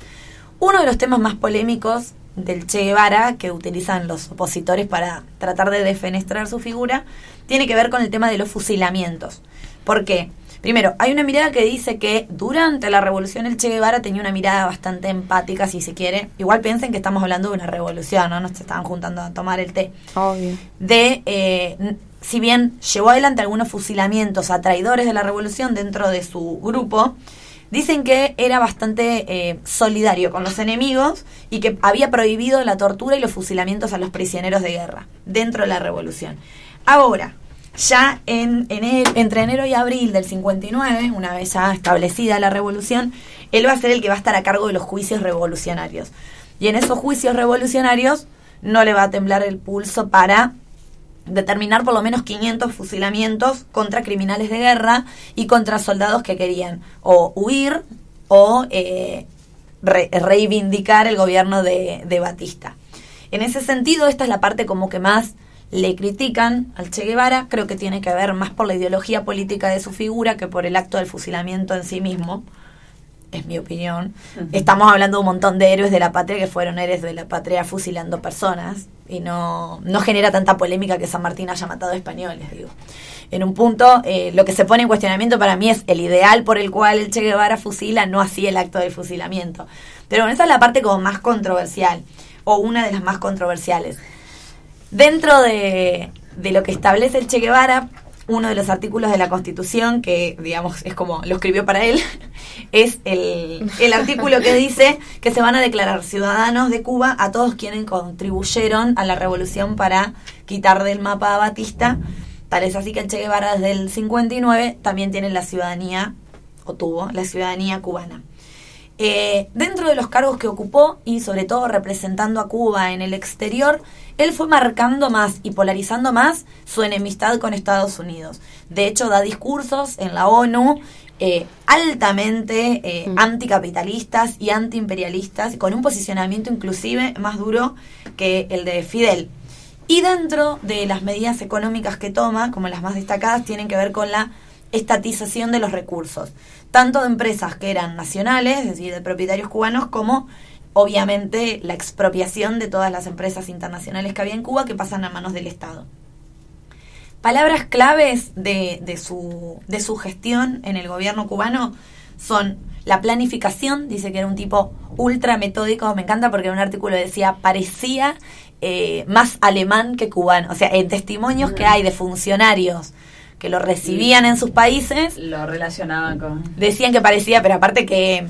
Uno de los temas más polémicos del Che Guevara que utilizan los opositores para tratar de defenestrar su figura tiene que ver con el tema de los fusilamientos. ¿Por qué? Primero, hay una mirada que dice que durante la revolución el Che Guevara tenía una mirada bastante empática, si se quiere. Igual piensen que estamos hablando de una revolución, ¿no? No se estaban juntando a tomar el té Obvio. de, eh, si bien llevó adelante algunos fusilamientos a traidores de la revolución dentro de su grupo, dicen que era bastante eh, solidario con los enemigos y que había prohibido la tortura y los fusilamientos a los prisioneros de guerra dentro de la revolución. Ahora, ya en enero, entre enero y abril del 59, una vez ya establecida la revolución, él va a ser el que va a estar a cargo de los juicios revolucionarios. Y en esos juicios revolucionarios no le va a temblar el pulso para determinar por lo menos 500 fusilamientos contra criminales de guerra y contra soldados que querían o huir o eh, re- reivindicar el gobierno de Batista. En ese sentido, esta es la parte como que más le critican al Che Guevara, creo que tiene que ver más por la ideología política de su figura que por el acto del fusilamiento en sí mismo. es mi opinión. Estamos hablando de un montón de héroes de la patria que fueron héroes de la patria fusilando personas y no, no genera tanta polémica que San Martín haya matado españoles, digo. En un punto, eh, lo que se pone en cuestionamiento para mí es el ideal por el cual el Che Guevara fusila, no así el acto de fusilamiento. Pero bueno, esa es la parte como más controversial, o una de las más controversiales. Dentro de, de lo que establece el Che Guevara, uno de los artículos de la Constitución, que digamos es como lo escribió para él, es el, el artículo que dice que se van a declarar ciudadanos de Cuba a todos quienes contribuyeron a la revolución para quitar del mapa a Batista. Tal es así que el Che Guevara desde el 59 también tiene la ciudadanía, o tuvo la ciudadanía cubana. Eh, dentro de los cargos que ocupó y sobre todo representando a Cuba en el exterior, él fue marcando más y polarizando más su enemistad con Estados Unidos. De hecho, da discursos en la ONU eh, altamente eh, Mm. anticapitalistas y antiimperialistas, con un posicionamiento inclusive más duro que el de Fidel. Y dentro de las medidas económicas que toma, como las más destacadas, tienen que ver con la estatización de los recursos, tanto de empresas que eran nacionales, es decir, de propietarios cubanos, como obviamente la expropiación de todas las empresas internacionales que había en Cuba que pasan a manos del Estado. Palabras claves de, de su, de su gestión en el gobierno cubano son la planificación, dice que era un tipo ultra metódico, me encanta porque en un artículo decía, parecía eh, más alemán que cubano, o sea, en testimonios que hay de funcionarios que lo recibían en sus países, Lo relacionaban con... decían que parecía, pero aparte que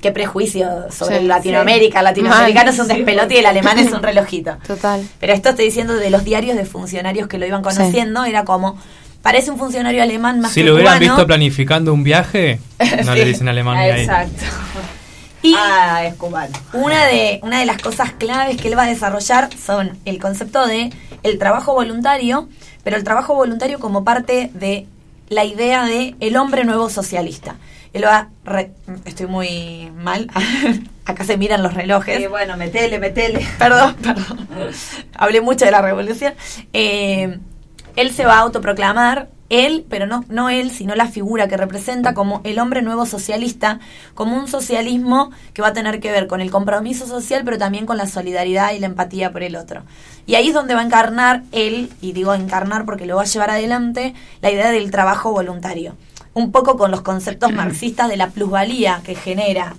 qué prejuicio sobre Sí, Latinoamérica, el latinoamericano Mal, es un sí, despelote y el alemán es un relojito. Total. Pero esto estoy diciendo de los diarios de funcionarios que lo iban conociendo, era como, parece un funcionario alemán más Si que lo hubieran cubano. visto planificando un viaje, no le Sí. dicen alemán ni ahí. Y Ah, es cubano. una de, una de las cosas claves que él va a desarrollar son el concepto de el trabajo voluntario, pero el trabajo voluntario como parte de la idea de el hombre nuevo socialista. Él va, re- estoy muy mal, acá se miran los relojes. Bueno, metele, metele. Perdón, perdón. Hablé mucho de la revolución. Eh, él se va a autoproclamar, él, pero no, no él, sino la figura que representa como el hombre nuevo socialista, como un socialismo que va a tener que ver con el compromiso social, pero también con la solidaridad y la empatía por el otro. Y ahí es donde va a encarnar él, y digo encarnar porque lo va a llevar adelante, la idea del trabajo voluntario. Un poco con los conceptos marxistas de la plusvalía que genera.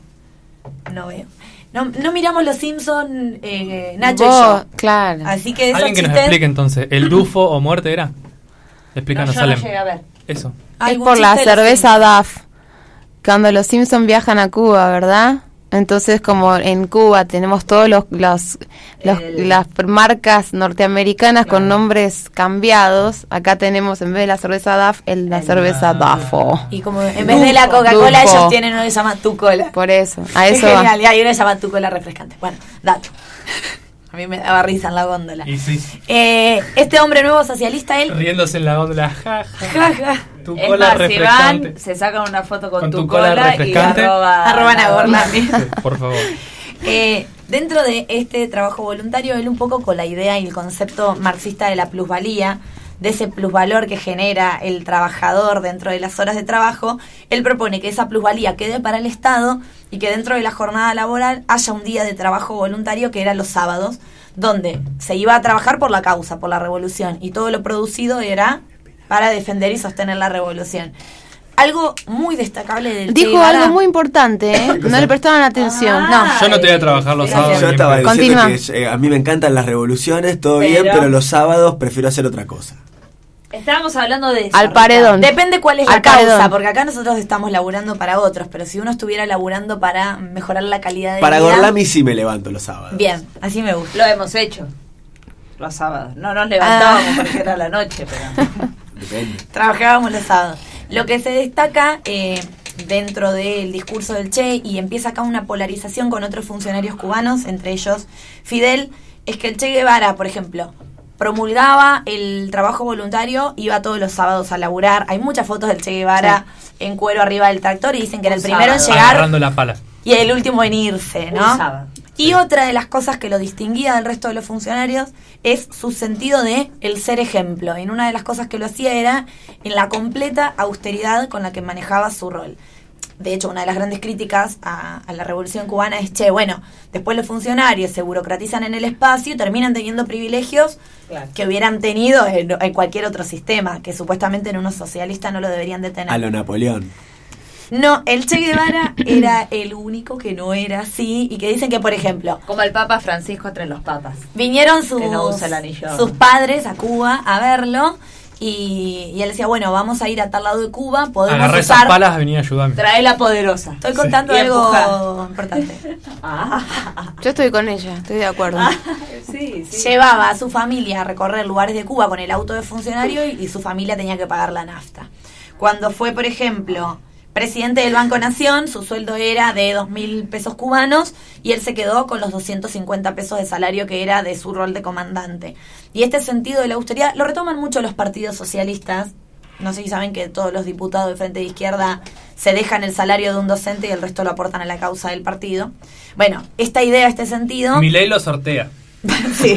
No veo. No, no miramos los Simpson, eh, Nacho y Vos, yo. Claro. Así que Alguien que nos explique entonces, ¿el dufo o muerte era? Explícanos, No, yo no Salem. llegué a ver. Eso. es por la cerveza DAF. Cuando los Simpson viajan a Cuba, ¿verdad? Entonces, como en Cuba tenemos todos los, los, los- El- las marcas norteamericanas con nombres cambiados, acá tenemos en vez de la cerveza DAF, el, la cerveza DAFO. Y como en vez de la Coca-Cola, Dufo. ellos tienen uno que se llama Tu Cola. Por eso, a Es eso va. genial, y hay uno que se llama Tu Cola refrescante. Bueno, dato. A mí me daba risa en la góndola. Y sí, Eh, este hombre nuevo socialista, él. riéndose en la góndola. Ja, ja. Ja, ja, Tu Es cola más, si refrescante. van, se sacan una foto con, Con tu, tu cola cola, y arroba, Arroban a. Sí, Por favor. Eh, dentro de este trabajo voluntario, él un poco con la idea y el concepto marxista de la plusvalía, de ese plusvalor que genera el trabajador dentro de las horas de trabajo, él propone que esa plusvalía quede para el Estado y que dentro de la jornada laboral haya un día de trabajo voluntario que era los sábados, donde se iba a trabajar por la causa, por la revolución, y todo lo producido era para defender y sostener la revolución. Algo muy destacable del Dijo algo muy importante, ¿eh? No le prestaban atención. Ah, Yo no te voy a trabajar los sábados. Yo estaba diciendo Continúa. que eh, a mí me encantan las revoluciones, todo Pero- bien, pero los sábados prefiero hacer otra cosa. Estábamos hablando de eso, Al paredón. Depende cuál es la causa, paredón. porque acá nosotros estamos laburando para otros, pero si uno estuviera laburando para mejorar la calidad de Para vida. Gorlami sí me levanto los sábados. Bien, así me gusta. Lo hemos hecho. Los sábados. No nos levantábamos porque era la noche, pero... Depende. Trabajábamos los sábados. Lo que se destaca eh, dentro del discurso del Che y empieza acá una polarización con otros funcionarios cubanos, entre ellos Fidel, es que el Che Guevara, por ejemplo, promulgaba el trabajo voluntario, iba todos los sábados a laburar. Hay muchas fotos del Che Guevara en cuero arriba del tractor y dicen que era el primero en llegar Agarrando la pala. y el último en irse, ¿no? Y otra de las cosas que lo distinguía del resto de los funcionarios es su sentido de el ser ejemplo. En una de las cosas que lo hacía era en la completa austeridad con la que manejaba su rol. De hecho, una de las grandes críticas a, a la revolución cubana es, che, bueno, después los funcionarios se burocratizan en el espacio y terminan teniendo privilegios Claro. que hubieran tenido en, en cualquier otro sistema, que supuestamente en uno socialista no lo deberían de tener. A lo Napoleón. No, el Che Guevara era el único que no era así y que dicen que, por ejemplo, Como el Papa Francisco entre los papas. vinieron sus, Que no usa el anillo. sus padres a Cuba a verlo y, y él decía, bueno, vamos a ir a tal lado de Cuba, podemos Agarré usar... esas palas, venía a ayudarme. Trae la poderosa. Estoy contando algo empujar. importante. Yo estoy con ella, estoy de acuerdo. Sí, sí. Llevaba a su familia a recorrer lugares de Cuba con el auto de funcionario y, y su familia tenía que pagar la nafta. Cuando fue, por ejemplo, presidente del Banco Nación, su sueldo era de dos mil pesos cubanos y él se quedó con los 250 pesos de salario que era de su rol de comandante. Y este sentido de la austeridad lo retoman mucho los partidos socialistas. No sé si saben que todos los diputados de Frente de Izquierda se dejan el salario de un docente y el resto lo aportan a la causa del partido. Bueno, esta idea, este sentido... Mi ley lo sortea. sí.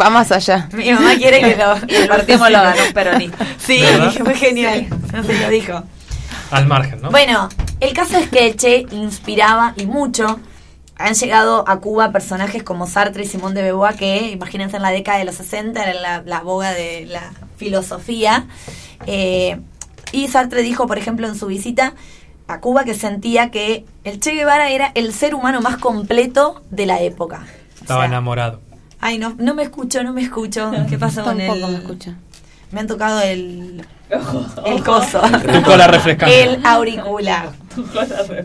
Va más allá. Mi mamá quiere que lo... Y el último lo un peronista. Sí, ¿Verdad? fue genial. No se lo dijo. Al margen, ¿no? Bueno, el caso es que Che inspiraba y mucho. Han llegado a Cuba personajes como Sartre y Simón de Beauvoir, que imagínense en la década de los 60 era la, la boga de la filosofía. Eh, y Sartre dijo, por ejemplo, en su visita a Cuba que sentía que el Che Guevara era el ser humano más completo de la época. O Estaba sea, enamorado. Ay, no, no me escucho, no me escucho. ¿Qué pasó con Tampoco el...? me escucha. Me han tocado el... El coso. Tu cola refrescante. El auricular.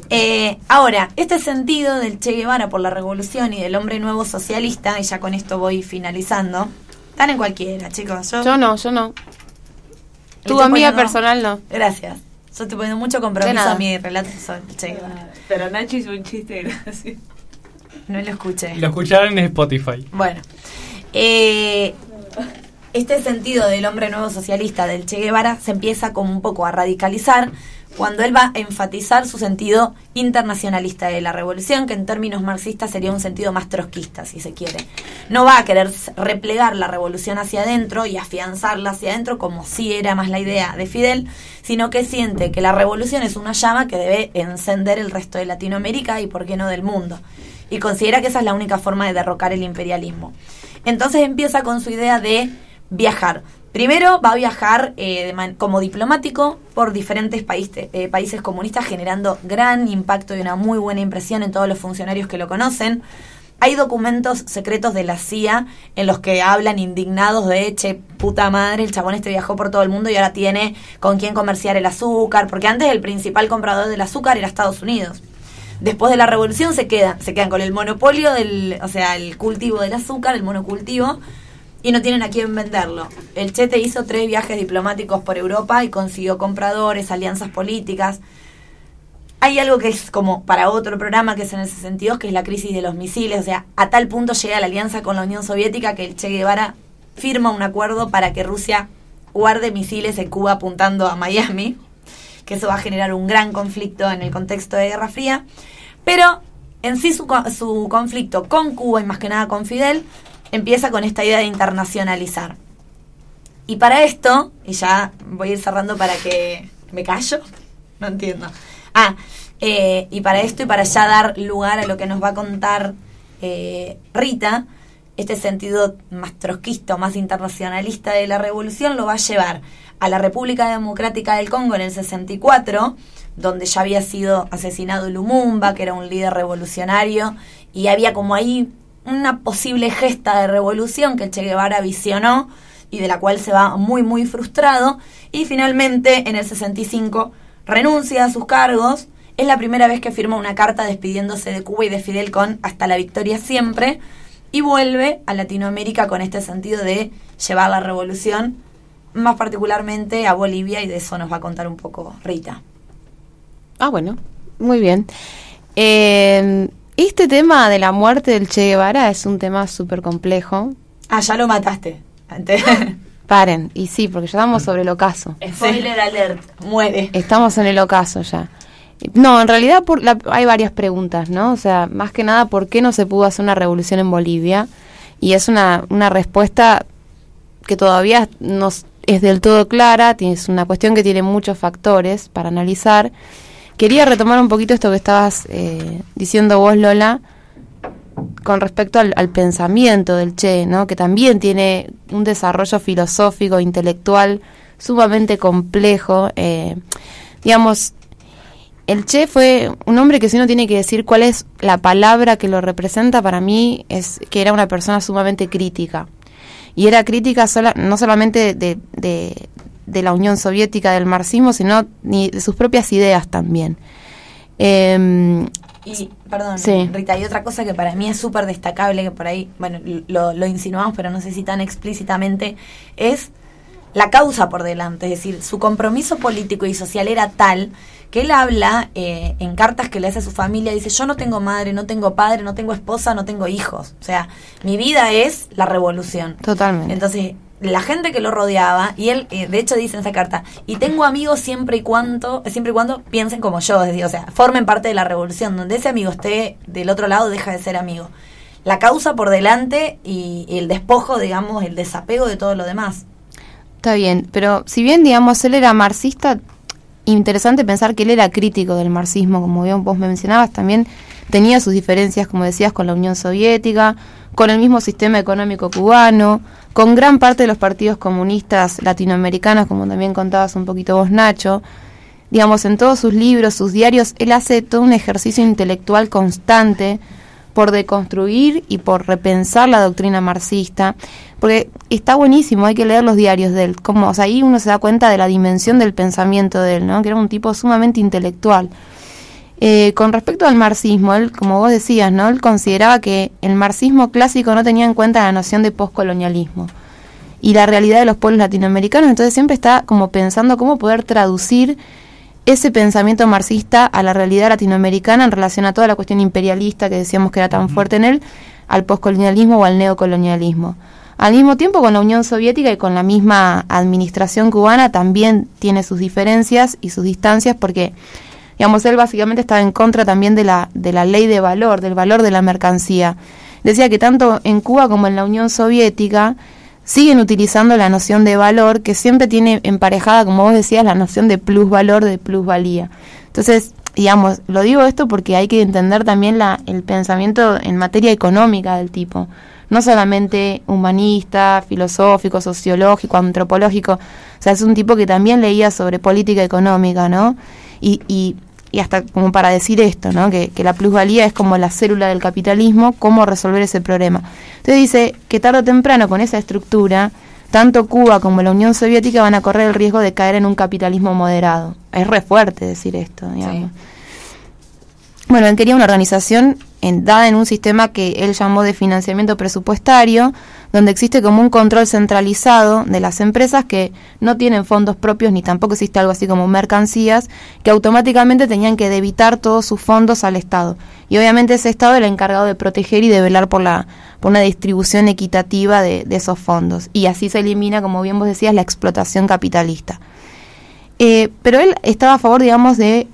Eh, ahora, este sentido del Che Guevara por la revolución y del hombre nuevo socialista, y ya con esto voy finalizando, están en cualquiera, chicos. Yo, Yo no, yo no. Tu amiga poniendo- personal no. Gracias. Yo estoy poniendo mucho compromiso a mi relato sobre el Che Guevara. Pero Nacho hizo un chiste gracioso. No lo escuché. Lo escucharon en Spotify. Bueno, eh, este sentido del hombre nuevo socialista del Che Guevara se empieza como un poco a radicalizar cuando él va a enfatizar su sentido internacionalista de la revolución, que en términos marxistas sería un sentido más trotskista, si se quiere. No va a querer replegar la revolución hacia adentro y afianzarla hacia adentro, como sí era más la idea de Fidel, sino que siente que la revolución es una llama que debe encender el resto de Latinoamérica y, por qué no, del mundo. Y considera que esa es la única forma de derrocar el imperialismo. Entonces empieza con su idea de viajar. Primero va a viajar eh, como diplomático por diferentes países, eh, países comunistas, generando gran impacto y una muy buena impresión en todos los funcionarios que lo conocen. Hay documentos secretos de la CIA en los que hablan indignados de, che, puta madre, el chabón este viajó por todo el mundo y ahora tiene con quién comerciar el azúcar, porque antes el principal comprador del azúcar era Estados Unidos. Después de la revolución se quedan, se quedan con el monopolio del, o sea, el cultivo del azúcar, el monocultivo, y no tienen a quién venderlo. El Chete hizo tres viajes diplomáticos por Europa y consiguió compradores, alianzas políticas. Hay algo que es como para otro programa que es en ese sentido, que es la crisis de los misiles. O sea, a tal punto llega la alianza con la Unión Soviética que el Che Guevara firma un acuerdo para que Rusia guarde misiles en Cuba apuntando a Miami, que eso va a generar un gran conflicto en el contexto de Guerra Fría. Pero en sí su, su conflicto con Cuba y más que nada con Fidel empieza con esta idea de internacionalizar. Y para esto, y ya voy a ir cerrando para que me callo, no entiendo. Ah, eh, y para esto y para ya dar lugar a lo que nos va a contar eh, Rita, este sentido más trotskista más internacionalista de la revolución lo va a llevar a la República Democrática del Congo en el 64, donde ya había sido asesinado Lumumba, que era un líder revolucionario, y había como ahí una posible gesta de revolución que Che Guevara visionó y de la cual se va muy muy frustrado y finalmente en el 65 renuncia a sus cargos. Es la primera vez que firma una carta despidiéndose de Cuba y de Fidel con hasta la victoria siempre y vuelve a Latinoamérica con este sentido de llevar la revolución, más particularmente a Bolivia y de eso nos va a contar un poco Rita. Ah, bueno, muy bien. Eh, este tema de la muerte del Che Guevara es un tema súper complejo. Ah, ya lo mataste. Antes. Paren, y sí, porque ya estamos sobre el ocaso. Spoiler alert, muere. Estamos en el ocaso ya. No, en realidad por la- hay varias preguntas, ¿no? O sea, más que nada, ¿por qué no se pudo hacer una revolución en Bolivia? Y es una, una respuesta que todavía no es del todo clara, tiene- es una cuestión que tiene muchos factores para analizar, quería retomar un poquito esto que estabas eh, diciendo vos, Lola, con respecto al, pensamiento del Che, ¿no? que también tiene un desarrollo filosófico, intelectual sumamente complejo. eh, digamos, el Che fue un hombre que si uno tiene que decir cuál es la palabra que lo representa, para mí es que era una persona sumamente crítica. Y era crítica sola, no solamente de- de la Unión Soviética, del marxismo, sino ni de sus propias ideas también. Em, Y, perdón, Sí. Rita, y otra cosa que para mí es súper destacable, que por ahí, bueno, lo, lo insinuamos, pero no sé si tan explícitamente, es la causa por delante. Es decir, su compromiso político y social era tal que él habla eh, en cartas que le hace a su familia, dice, yo no tengo madre, no tengo padre, no tengo esposa, no tengo hijos. O sea, mi vida es la revolución. totalmente. Entonces, la gente que lo rodeaba, y él, eh, de hecho, dice en esa carta, y tengo amigos siempre y cuando, siempre y cuando piensen como yo, es o sea, formen parte de la revolución. Donde ese amigo esté del otro lado, deja de ser amigo. La causa por delante y, y el despojo, digamos, el desapego de todo lo demás. Está bien, pero si bien, digamos, él era marxista, interesante pensar que él era crítico del marxismo, como bien vos me mencionabas, también tenía sus diferencias, como decías, con la Unión Soviética, con el mismo sistema económico cubano, con gran parte de los partidos comunistas latinoamericanos, como también contabas un poquito vos, Nacho. Digamos, en todos sus libros, sus diarios, él hace todo un ejercicio intelectual constante por deconstruir y por repensar la doctrina marxista, porque está buenísimo, hay que leer los diarios de él, como, o sea, ahí uno se da cuenta de la dimensión del pensamiento de él, ¿no? que era un tipo sumamente intelectual. Eh, con respecto al marxismo, él, como vos decías, ¿no? él consideraba que el marxismo clásico no tenía en cuenta la noción de poscolonialismo y la realidad de los pueblos latinoamericanos, entonces siempre está como pensando cómo poder traducir ese pensamiento marxista a la realidad latinoamericana en relación a toda la cuestión imperialista que decíamos que era tan fuerte en él, al poscolonialismo o al neocolonialismo. Al mismo tiempo, con la Unión Soviética y con la misma administración cubana también tiene sus diferencias y sus distancias porque, digamos, él básicamente estaba en contra también de la, de la ley de valor, del valor de la mercancía. Decía que tanto en Cuba como en la Unión Soviética siguen utilizando la noción de valor que siempre tiene emparejada, como vos decías, la noción de plusvalor, de plusvalía. Entonces, digamos, lo digo esto porque hay que entender también la, el pensamiento en materia económica del tipo, no solamente humanista, filosófico, sociológico, antropológico, o sea, es un tipo que también leía sobre política económica, ¿no? Y, y, y hasta como para decir esto, ¿no? Que, que la plusvalía es como la célula del capitalismo, cómo resolver ese problema. Entonces dice que tarde o temprano con esa estructura, tanto Cuba como la Unión Soviética van a correr el riesgo de caer en un capitalismo moderado. Es re fuerte decir esto, digamos. Bueno, él quería una organización dada en un sistema que él llamó de financiamiento presupuestario, donde existe como un control centralizado de las empresas que no tienen fondos propios ni tampoco existe algo así como mercancías, que automáticamente tenían que debitar todos sus fondos al Estado. Y obviamente ese Estado era encargado de proteger y de velar por, la, por una distribución equitativa de, de esos fondos. Y así se elimina, como bien vos decías, la explotación capitalista. Eh, pero él estaba a favor, digamos, de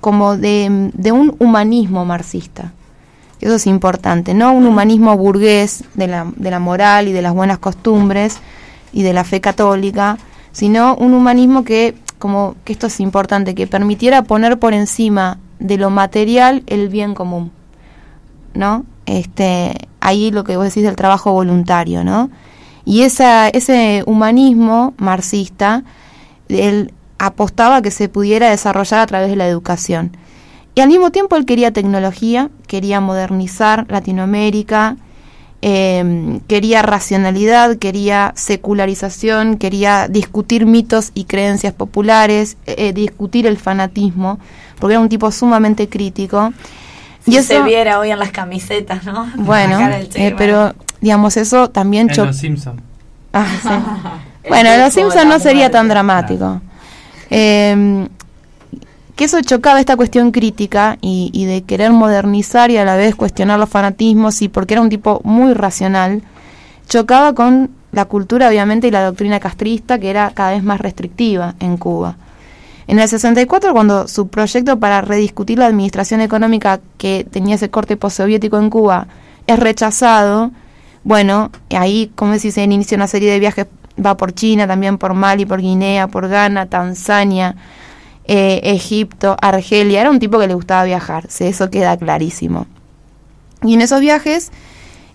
como de, un humanismo marxista. Eso es importante, no un humanismo burgués de la, de la moral y de las buenas costumbres y de la fe católica, sino un humanismo que, como que esto es importante, que permitiera poner por encima de lo material el bien común. ¿No? Este, ahí lo que vos decís del trabajo voluntario, ¿no? Y esa, ese humanismo marxista, él apostaba a que se pudiera desarrollar a través de la educación. Y al mismo tiempo él quería tecnología, quería modernizar Latinoamérica, eh, quería racionalidad, quería secularización, quería discutir mitos y creencias populares, eh, discutir el fanatismo, porque era un tipo sumamente crítico. Si y se eso, viera hoy en las camisetas, ¿no? bueno, eh, pero digamos eso también En Los Simpsons. Ah, sí. bueno, El Los Simpsons no sería tan dramático. Eh, que eso chocaba esta cuestión crítica y, de querer modernizar y a la vez cuestionar los fanatismos y porque era un tipo muy racional, chocaba con la cultura obviamente y la doctrina castrista que era cada vez más restrictiva en Cuba. En el 64, cuando su proyecto para rediscutir la administración económica que tenía ese corte postsoviético en Cuba es rechazado, bueno, ahí, como decís, se inicia una serie de viajes, va por China, también por Mali, por Guinea, por Ghana, Tanzania, eh, Egipto, Argelia. Era un tipo que le gustaba viajar, sí, eso queda clarísimo. Y en esos viajes,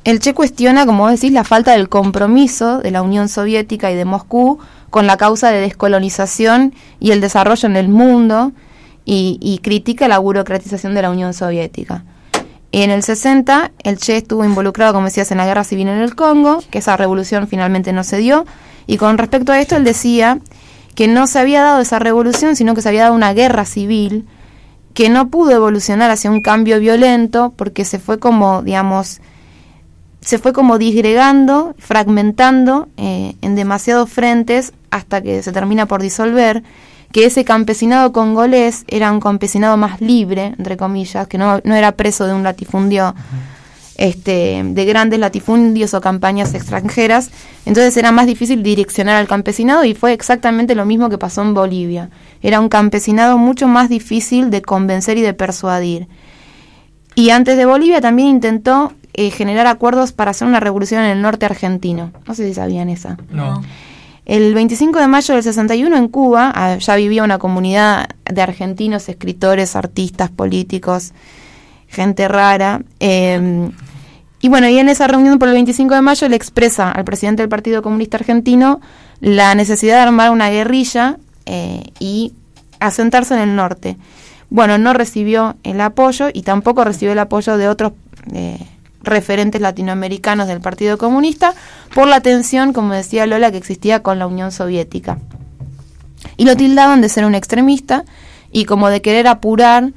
el Che cuestiona, como decís, la falta del compromiso de la Unión Soviética y de Moscú con la causa de descolonización y el desarrollo en el mundo y, y critica la burocratización de la Unión Soviética. En el 60, el Che estuvo involucrado, como decías, en la guerra civil en el Congo, que esa revolución finalmente no se dio. Y con respecto a esto, él decía que no se había dado esa revolución, sino que se había dado una guerra civil que no pudo evolucionar hacia un cambio violento porque se fue como, digamos, se fue como disgregando, fragmentando eh, en demasiados frentes hasta que se termina por disolver que ese campesinado congolés era un campesinado más libre, entre comillas, que no, no era preso de un latifundio, este, de grandes latifundios o campañas extranjeras, entonces era más difícil direccionar al campesinado y fue exactamente lo mismo que pasó en Bolivia. Era un campesinado mucho más difícil de convencer y de persuadir. Y antes de Bolivia también intentó eh, generar acuerdos para hacer una revolución en el norte argentino. No sé si sabían esa. No. El 25 de mayo del 61 en Cuba ah, ya vivía una comunidad de argentinos, escritores, artistas, políticos, gente rara. eh, y bueno, y en esa reunión por el 25 de mayo le expresa al presidente del Partido Comunista Argentino la necesidad de armar una guerrilla eh, y asentarse en el norte. Bueno, no recibió el apoyo y tampoco recibió el apoyo de otros eh, referentes latinoamericanos del Partido Comunista por la tensión, como decía Lola, que existía con la Unión Soviética. Y lo tildaban de ser un extremista y como de querer apurar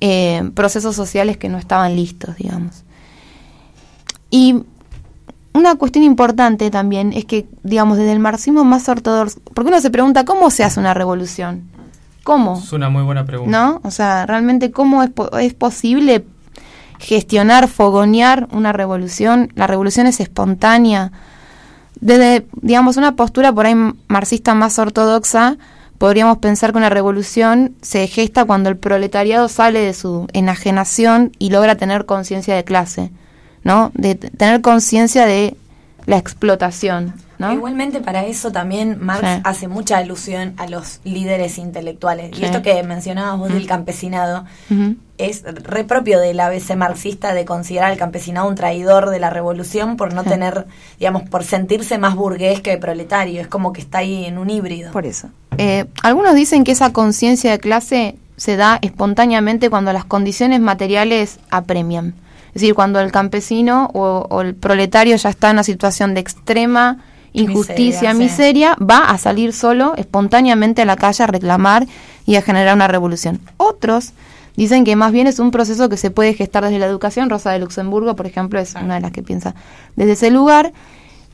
eh, procesos sociales que no estaban listos, digamos. Y una cuestión importante también es que, digamos, desde el marxismo más ortodoxo, porque uno se pregunta cómo se hace una revolución, cómo, Es una muy buena pregunta. ¿no? O sea, realmente cómo es, po- es posible gestionar, fogonear una revolución. La revolución es espontánea. Desde, digamos, una postura por ahí marxista más ortodoxa, podríamos pensar que una revolución se gesta cuando el proletariado sale de su enajenación y logra tener conciencia de clase, ¿no? De tener conciencia de la explotación, ¿no? Igualmente para eso también Marx Sí. hace mucha alusión a los líderes intelectuales. Sí. Y esto que mencionabas vos del Mm. campesinado es re propio del ABC marxista de considerar al campesinado un traidor de la revolución por no Sí. tener, digamos, por sentirse más burgués que proletario. Es como que está ahí en un híbrido. Por eso. Eh, algunos dicen que esa conciencia de clase se da espontáneamente cuando las condiciones materiales apremian. Es decir, cuando el campesino o, o el proletario ya está en una situación de extrema injusticia, Miseria, sí. miseria, va a salir solo espontáneamente a la calle a reclamar y a generar una revolución. Otros dicen que más bien es un proceso que se puede gestar desde la educación. Rosa de Luxemburgo, por ejemplo, es una de las que piensa desde ese lugar.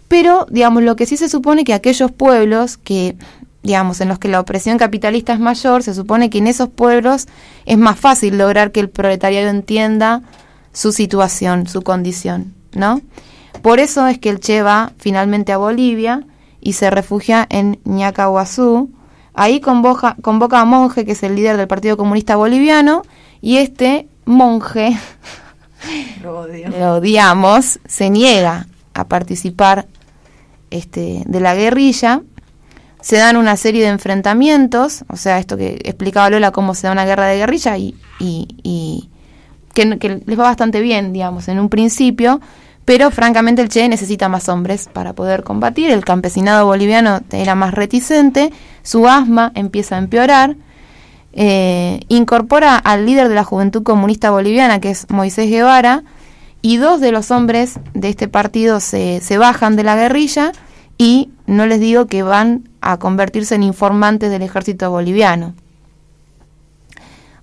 Pero, digamos, lo que sí se supone que aquellos pueblos que, digamos, en los que la opresión capitalista es mayor, se supone que en esos pueblos es más fácil lograr que el proletariado entienda su situación, su condición, ¿no? Por eso es que el Che va finalmente a Bolivia y se refugia en Ñacahuazú. Ahí convoca, convoca a Monje, que es el líder del Partido Comunista Boliviano, y este monje Lo odio. lo odiamos, se niega a participar este, de la guerrilla. Se dan una serie de enfrentamientos, o sea, esto que explicaba Lola, cómo se da una guerra de guerrilla y, y- y que, les va bastante bien, digamos, en un principio, pero francamente el Che necesita más hombres para poder combatir. El campesinado boliviano era más reticente, su asma empieza a empeorar. Eh, incorpora al líder de la Juventud Comunista Boliviana, que es Moisés Guevara, y dos de los hombres de este partido se, se bajan de la guerrilla y no les digo que van a convertirse en informantes del ejército boliviano.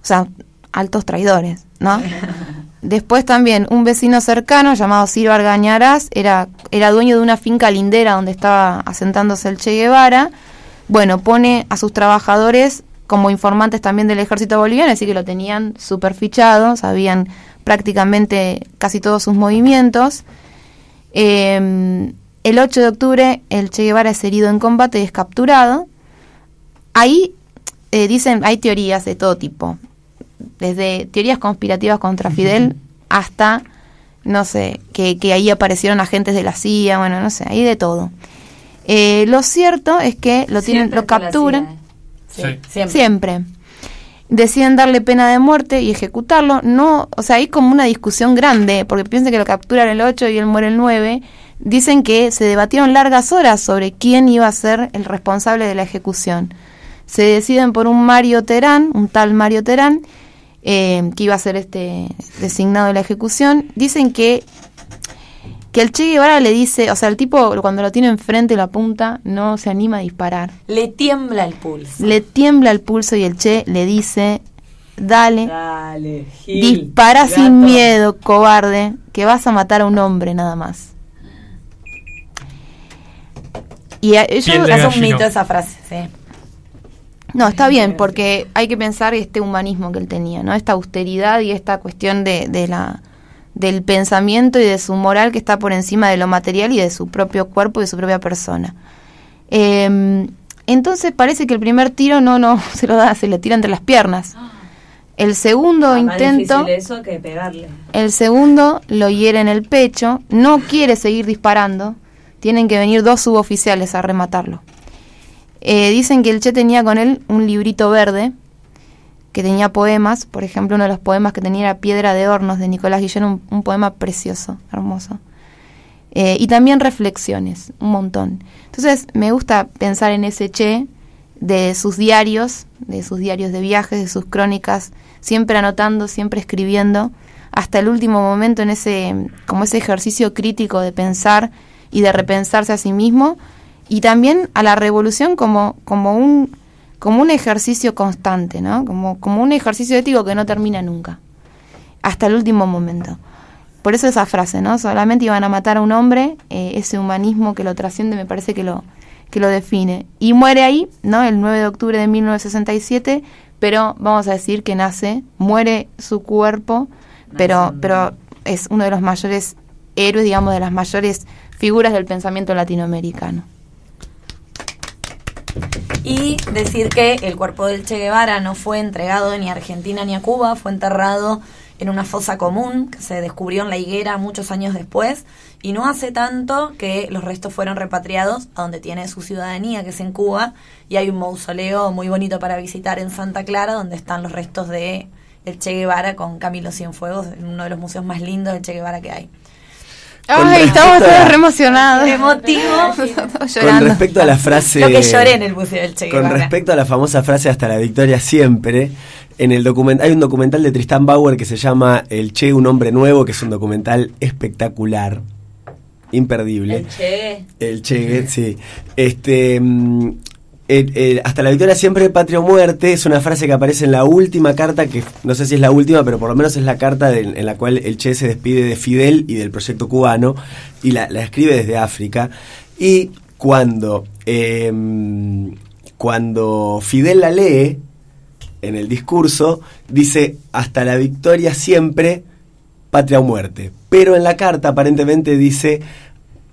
O sea, altos traidores, ¿no? Después también un vecino cercano llamado Ciro Argañarás era, era dueño de una finca lindera donde estaba asentándose el Che Guevara. Bueno, pone a sus trabajadores como informantes también del ejército boliviano, así que lo tenían súper fichado, sabían prácticamente casi todos sus movimientos. Eh, el 8 de octubre el Che Guevara es herido en combate y es capturado. Ahí eh, dicen, hay teorías de todo tipo, desde teorías conspirativas contra Fidel hasta, no sé, que, que ahí aparecieron agentes de la CIA, bueno, no sé, hay de todo. Eh, lo cierto es que lo tienen, Siempre lo capturan Sí, Sí. siempre. siempre. deciden darle pena de muerte y ejecutarlo. No, o sea, hay como una discusión grande, porque piensen que lo capturan el 8 y él muere el 9. Dicen que se debatieron largas horas sobre quién iba a ser el responsable de la ejecución. Se deciden por un Mario Terán, un tal Mario Terán, eh, que iba a ser este designado de la ejecución. Dicen que que el Che Guevara le dice, o sea, el tipo cuando lo tiene enfrente y lo apunta, no se anima a disparar. Le tiembla el pulso. Le tiembla el pulso y el Che le dice, dale, Dale, Gil, dispara gato. sin miedo, cobarde, que vas a matar a un hombre nada más. Y a- yo- Piel de Es un mito esa frase, sí. No, está bien, porque hay que pensar este humanismo que él tenía, ¿no? Esta austeridad y esta cuestión de, de la del pensamiento y de su moral que está por encima de lo material y de su propio cuerpo y de su propia persona. Eh, entonces parece que el primer tiro no, no se lo da, se le tira entre las piernas. El segundo Ah, más intento, difícil eso que pegarle. el segundo lo hiere en el pecho, no quiere seguir disparando, tienen que venir dos suboficiales a rematarlo. Eh, dicen que el Che tenía con él un librito verde que tenía poemas, por ejemplo uno de los poemas que tenía era Piedra de Hornos de Nicolás Guillén, un, poema precioso, hermoso. Eh, y también reflexiones, un montón. Entonces me gusta pensar en ese Che, de sus diarios, de sus diarios de viajes, de sus crónicas, siempre anotando, siempre escribiendo, hasta el último momento en ese, como ese ejercicio crítico de pensar y de repensarse a sí mismo, y también a la revolución como, como un como un ejercicio constante, ¿no? Como, como un ejercicio ético que no termina nunca, hasta el último momento. Por eso esa frase, ¿no? Solamente iban a matar a un hombre, eh, ese humanismo que lo trasciende me parece que lo, que lo define. Y muere ahí, ¿no? El 9 de octubre de 1967, pero vamos a decir que nace, muere su cuerpo, pero, pero es uno de los mayores héroes, digamos, de las mayores figuras del pensamiento latinoamericano. Y decir que el cuerpo del Che Guevara no fue entregado ni a Argentina ni a Cuba, fue enterrado en una fosa común que se descubrió en la higuera muchos años después y no hace tanto que los restos fueron repatriados a donde tiene su ciudadanía, que es en Cuba, y hay un mausoleo muy bonito para visitar en Santa Clara donde están los restos de el Che Guevara con Camilo Cienfuegos, en uno de los museos más lindos del Che Guevara que hay. Ay, estamos todos re emocionados. Emotivo. Todos Con llorando. respecto a la frase. Lo que lloré en el museo del Che Con respecto a la famosa frase hasta la victoria siempre, en el hay un documental de Tristan Bauer que se llama El Che, un hombre nuevo, que es un documental espectacular, imperdible. El Che. El Che, sí. Este, el- el- hasta la victoria siempre, patria o muerte, es una frase que aparece en la última carta, que no sé si es la última, pero por lo menos es la carta en la cual el Che se despide de Fidel y del proyecto cubano, y la, la escribe desde África. Y cuando, em, cuando Fidel la lee, en el discurso, dice, hasta la victoria siempre, patria o muerte. Pero en la carta aparentemente dice,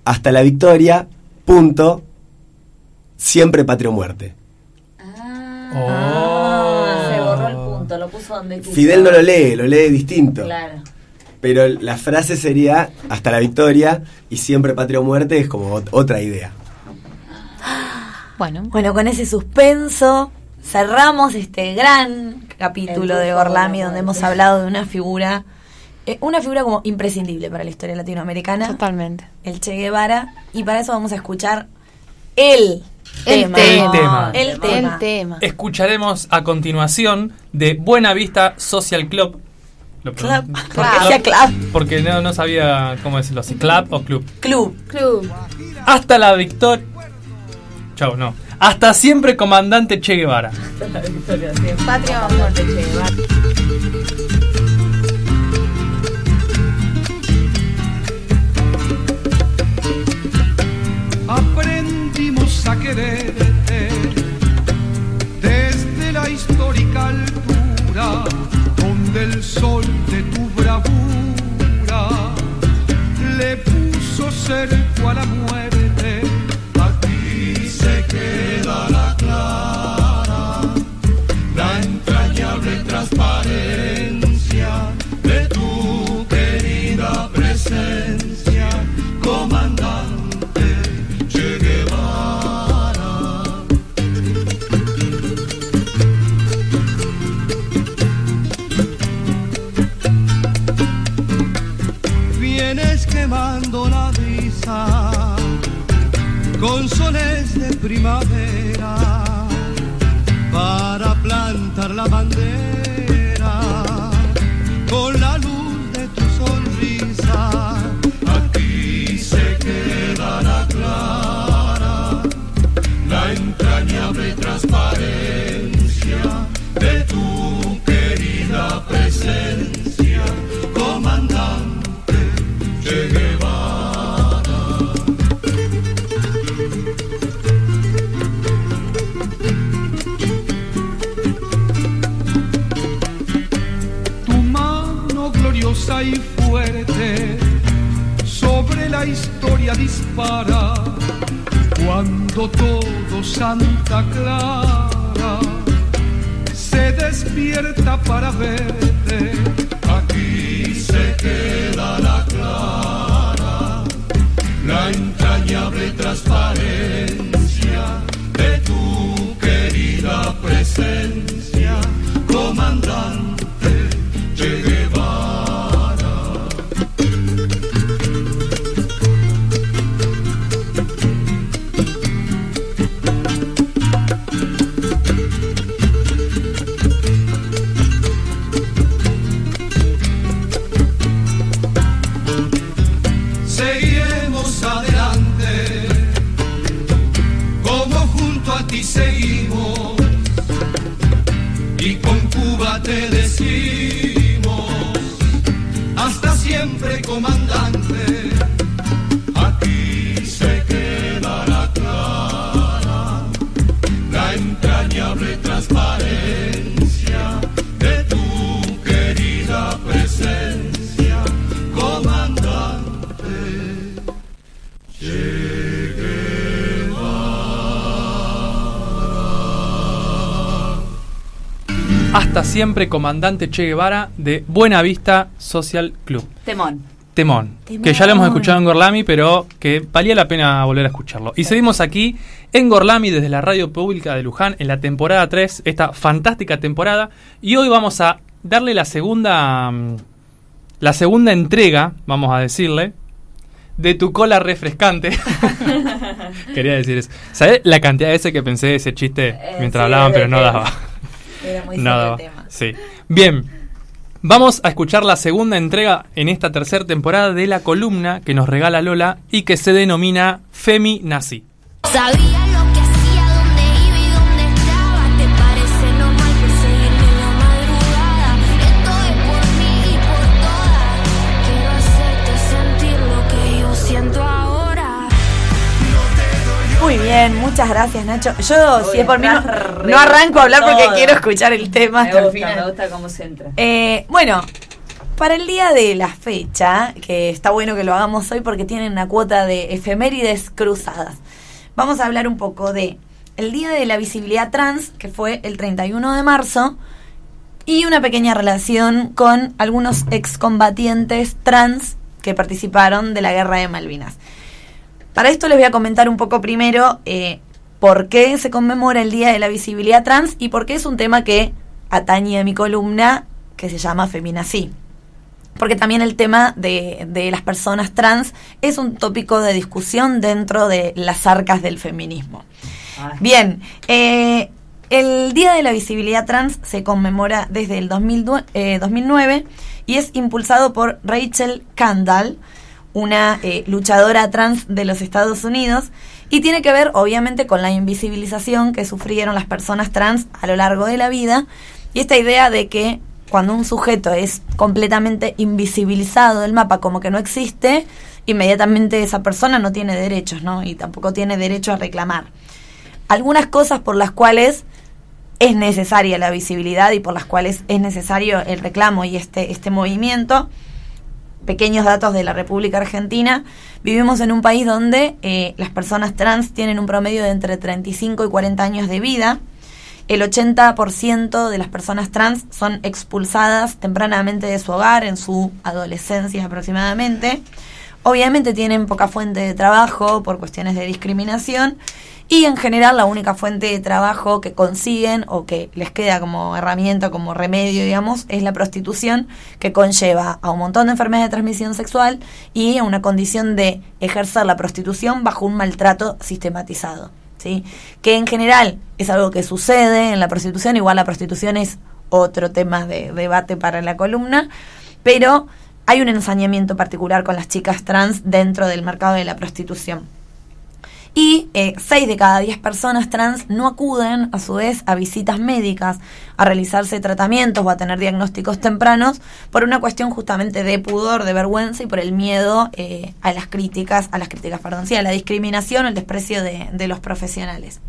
hasta la victoria, punto, siempre patria o muerte. Ah, se borró el punto, lo puso donde quiso. Fidel no lo lee, lo lee distinto. Claro. Pero la frase sería, hasta la victoria y siempre patria o muerte, es como ot- otra idea. Bueno, Bueno, con ese suspenso cerramos este gran capítulo de Gorlami la donde hemos hablado de una figura, eh, una figura como imprescindible para la historia latinoamericana, totalmente. el Che Guevara, y para eso vamos a escuchar el, El tema. El tema. El tema. Escucharemos a continuación de Buena Vista Social Club. Lo Club. porque, porque no, no sabía cómo decirlo, si club o club. Club. Club. Hasta la victoria. Chau, no. Hasta siempre, comandante Che Guevara. Patria o muerte. aprendimos a quererte desde la histórica altura donde el sol de tu bravura le puso cerco siempre, comandante Che Guevara de Buena Vista Social Club. Temón. Temón, Temón. que ya lo hemos escuchado en Gorlami, pero que valía la pena volver a escucharlo. Y seguimos aquí en Gorlami desde la radio pública de Luján en la temporada 3, esta fantástica temporada. Y hoy vamos a darle la segunda, mm, la segunda entrega, vamos a decirle, de tu cola refrescante. Quería decir eso. ¿Sabes la cantidad de veces que pensé ese chiste Eh, mientras sí, hablaban, pero no daba? Era muy No daba. tema. Sí. Bien. Vamos a escuchar la segunda entrega en esta tercera temporada de la columna que nos regala Lola y que se denomina Femi Nazi. Bien, muchas gracias Nacho. Yo, si es por mí, no, arranco a hablar porque quiero escuchar el tema Me hasta el gusta, final. me gusta cómo se entra. Eh, bueno, para el día de la fecha, que está bueno que lo hagamos hoy porque tienen una cuota de efemérides cruzadas, vamos a hablar un poco de el Día de la Visibilidad Trans, que fue el 31 de marzo, y una pequeña relación con algunos excombatientes trans que participaron de la Guerra de Malvinas. Para esto les voy a comentar un poco primero eh, por qué se conmemora el Día de la Visibilidad Trans y por qué es un tema que atañe a mi columna que se llama Feminací. Porque también el tema de, de las personas trans es un tópico de discusión dentro de las arcas del feminismo. Ay. Bien, eh, el Día de la Visibilidad Trans se conmemora desde el 2002 eh, 2009 y es impulsado por Rachel Kandal, una eh, luchadora trans de los Estados Unidos, y tiene que ver obviamente con la invisibilización que sufrieron las personas trans a lo largo de la vida y esta idea de que cuando un sujeto es completamente invisibilizado del mapa como que no existe, inmediatamente esa persona no tiene derechos, ¿no? Y tampoco tiene derecho a reclamar algunas cosas por las cuales es necesaria la visibilidad y por las cuales es necesario el reclamo y este, este movimiento. Pequeños datos de la República Argentina. Vivimos en un país donde eh, las personas trans tienen un promedio de entre 35 y 40 años de vida. El 80% de las personas trans son expulsadas tempranamente de su hogar, en su adolescencia aproximadamente. Obviamente tienen poca fuente de trabajo por cuestiones de discriminación Y en general la única fuente de trabajo que consiguen o que les queda como herramienta, como remedio, digamos, es la prostitución, que conlleva a un montón de enfermedades de transmisión sexual y a una condición de ejercer la prostitución bajo un maltrato sistematizado. ¿sí? Que en general es algo que sucede en la prostitución, igual la prostitución es otro tema de debate para la columna, pero hay un ensañamiento particular con las chicas trans dentro del mercado de la prostitución. Y 6 de cada 10 personas trans no acuden, a su vez, a visitas médicas, a realizarse tratamientos o a tener diagnósticos tempranos por una cuestión justamente de pudor, de vergüenza y por el miedo eh, a las críticas, a las críticas, perdón, sí, a la discriminación, el desprecio de, de los profesionales.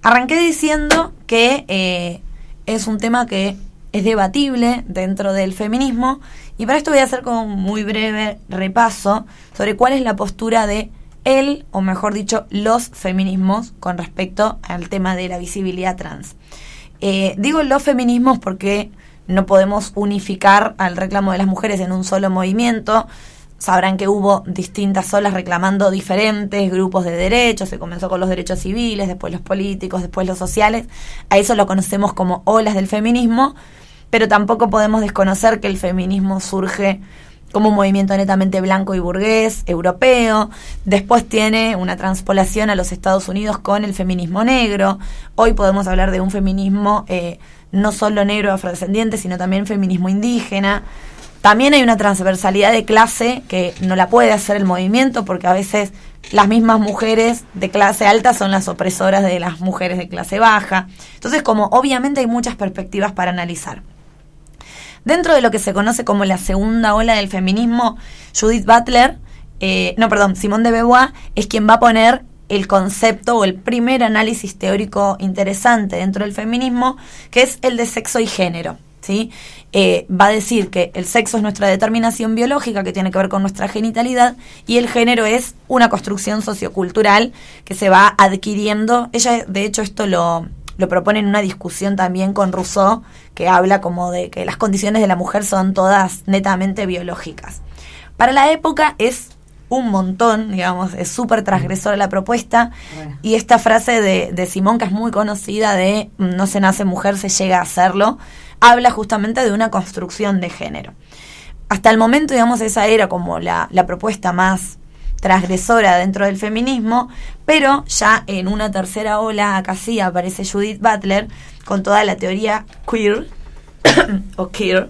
Arranqué diciendo que eh, es un tema que es debatible dentro del feminismo y para esto voy a hacer como un muy breve repaso sobre cuál es la postura de él, o mejor dicho, los feminismos con respecto al tema de la visibilidad trans. Eh, digo los feminismos porque no podemos unificar al reclamo de las mujeres en un solo movimiento. Sabrán que hubo distintas olas reclamando diferentes grupos de derechos. Se comenzó con los derechos civiles, después los políticos, después los sociales. A eso lo conocemos como olas del feminismo. Pero tampoco podemos desconocer que el feminismo surge como un movimiento netamente blanco y burgués, europeo. Después tiene una transpolación a los Estados Unidos con el feminismo negro. Hoy podemos hablar de un feminismo eh, no solo negro afrodescendiente, sino también feminismo indígena. También hay una transversalidad de clase que no la puede hacer el movimiento porque a veces las mismas mujeres de clase alta son las opresoras de las mujeres de clase baja. Entonces, como obviamente hay muchas perspectivas para analizar. Dentro de lo que se conoce como la segunda ola del feminismo, Judith Butler, eh, no, perdón, Simone de Beauvoir es quien va a poner el concepto o el primer análisis teórico interesante dentro del feminismo, que es el de sexo y género. ¿sí? Eh, va a decir que el sexo es nuestra determinación biológica que tiene que ver con nuestra genitalidad y el género es una construcción sociocultural que se va adquiriendo. Ella, de hecho, esto lo, lo propone en una discusión también con Rousseau, que habla como de que las condiciones de la mujer son todas netamente biológicas. Para la época es un montón, digamos, es súper transgresora la propuesta. Y esta frase de, de Simón, que es muy conocida, de no se nace mujer, se llega a hacerlo, habla justamente de una construcción de género. Hasta el momento, digamos, esa era como la, la propuesta más transgresora dentro del feminismo, pero ya en una tercera ola, acá sí aparece Judith Butler con toda la teoría queer, o queer,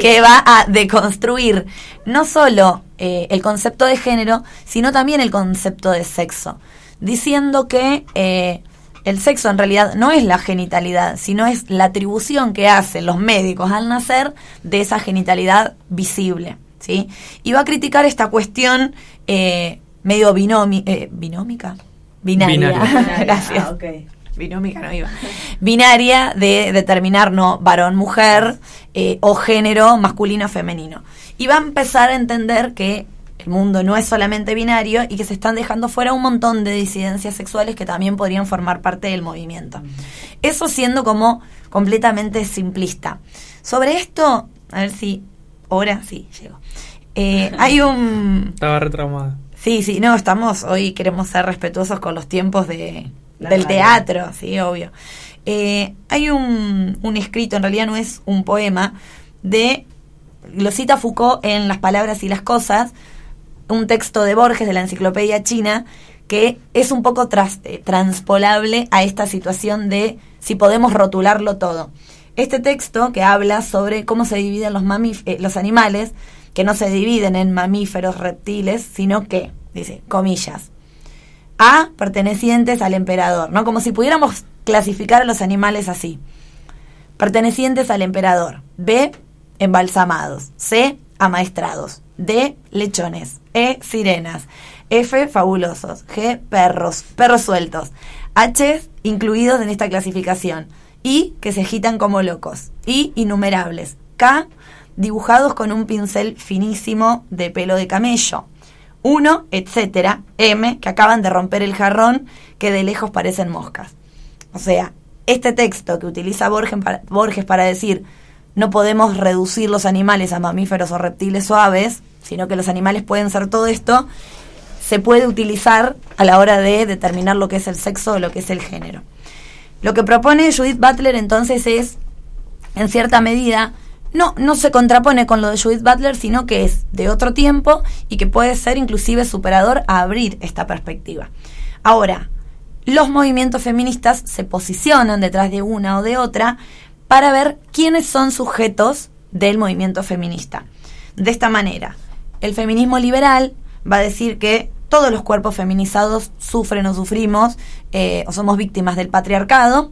que va a deconstruir no solo eh, el concepto de género, sino también el concepto de sexo, diciendo que eh, el sexo en realidad no es la genitalidad, sino es la atribución que hacen los médicos al nacer de esa genitalidad visible. ¿Sí? Y va a criticar esta cuestión eh, medio binomi eh, binómica. Binaria. Binaria. Gracias. Ah, ok. Binómica no iba. Binaria de determinar no varón-mujer eh, o género masculino-femenino. Y va a empezar a entender que el mundo no es solamente binario y que se están dejando fuera un montón de disidencias sexuales que también podrían formar parte del movimiento. Eso siendo como completamente simplista. Sobre esto, a ver si ahora sí llego. Eh, hay un Estaba retraumada. Sí, sí, no, estamos, hoy queremos ser respetuosos con los tiempos de, La del radio. teatro, sí, obvio. Eh, hay un, un escrito, en realidad no es un poema, de, lo cita Foucault en Las palabras y las cosas, un texto de Borges de la enciclopedia china, que es un poco tras- eh, transpolable a esta situación de si podemos rotularlo todo. Este texto que habla sobre cómo se dividen los, eh, los animales, que no se dividen en mamíferos, reptiles, sino que, dice, comillas, A, pertenecientes al emperador, ¿no? Como si pudiéramos clasificar a los animales así. Pertenecientes al emperador. B, embalsamados. C, amaestrados. D, lechones. E, sirenas. F, fabulosos. G, perros, perros sueltos. H, incluidos en esta clasificación. I, que se agitan como locos. I, innumerables. K, dibujados con un pincel finísimo de pelo de camello. 1, etcétera, M, que acaban de romper el jarrón, que de lejos parecen moscas. O sea, este texto que utiliza Borges para, Borges para decir no podemos reducir los animales a mamíferos o reptiles o aves, sino que los animales pueden ser todo esto, se puede utilizar a la hora de determinar lo que es el sexo o lo que es el género. Lo que propone Judith Butler entonces es, en cierta medida, no, no se contrapone con lo de Judith Butler, sino que es de otro tiempo y que puede ser inclusive superador a abrir esta perspectiva. Ahora, los movimientos feministas se posicionan detrás de una o de otra para ver quiénes son sujetos del movimiento feminista. De esta manera, el feminismo liberal va a decir que todos los cuerpos feminizados sufren o sufrimos eh, o somos víctimas del patriarcado,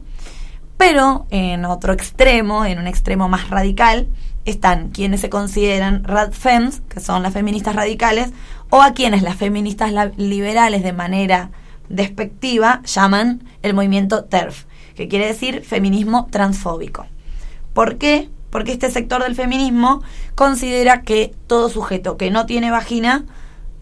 pero en otro extremo, en un extremo más radical, están quienes se consideran radfems, que son las feministas radicales, o a quienes las feministas liberales de manera despectiva llaman el movimiento TERF, que quiere decir feminismo transfóbico. ¿Por qué? Porque este sector del feminismo considera que todo sujeto que no tiene vagina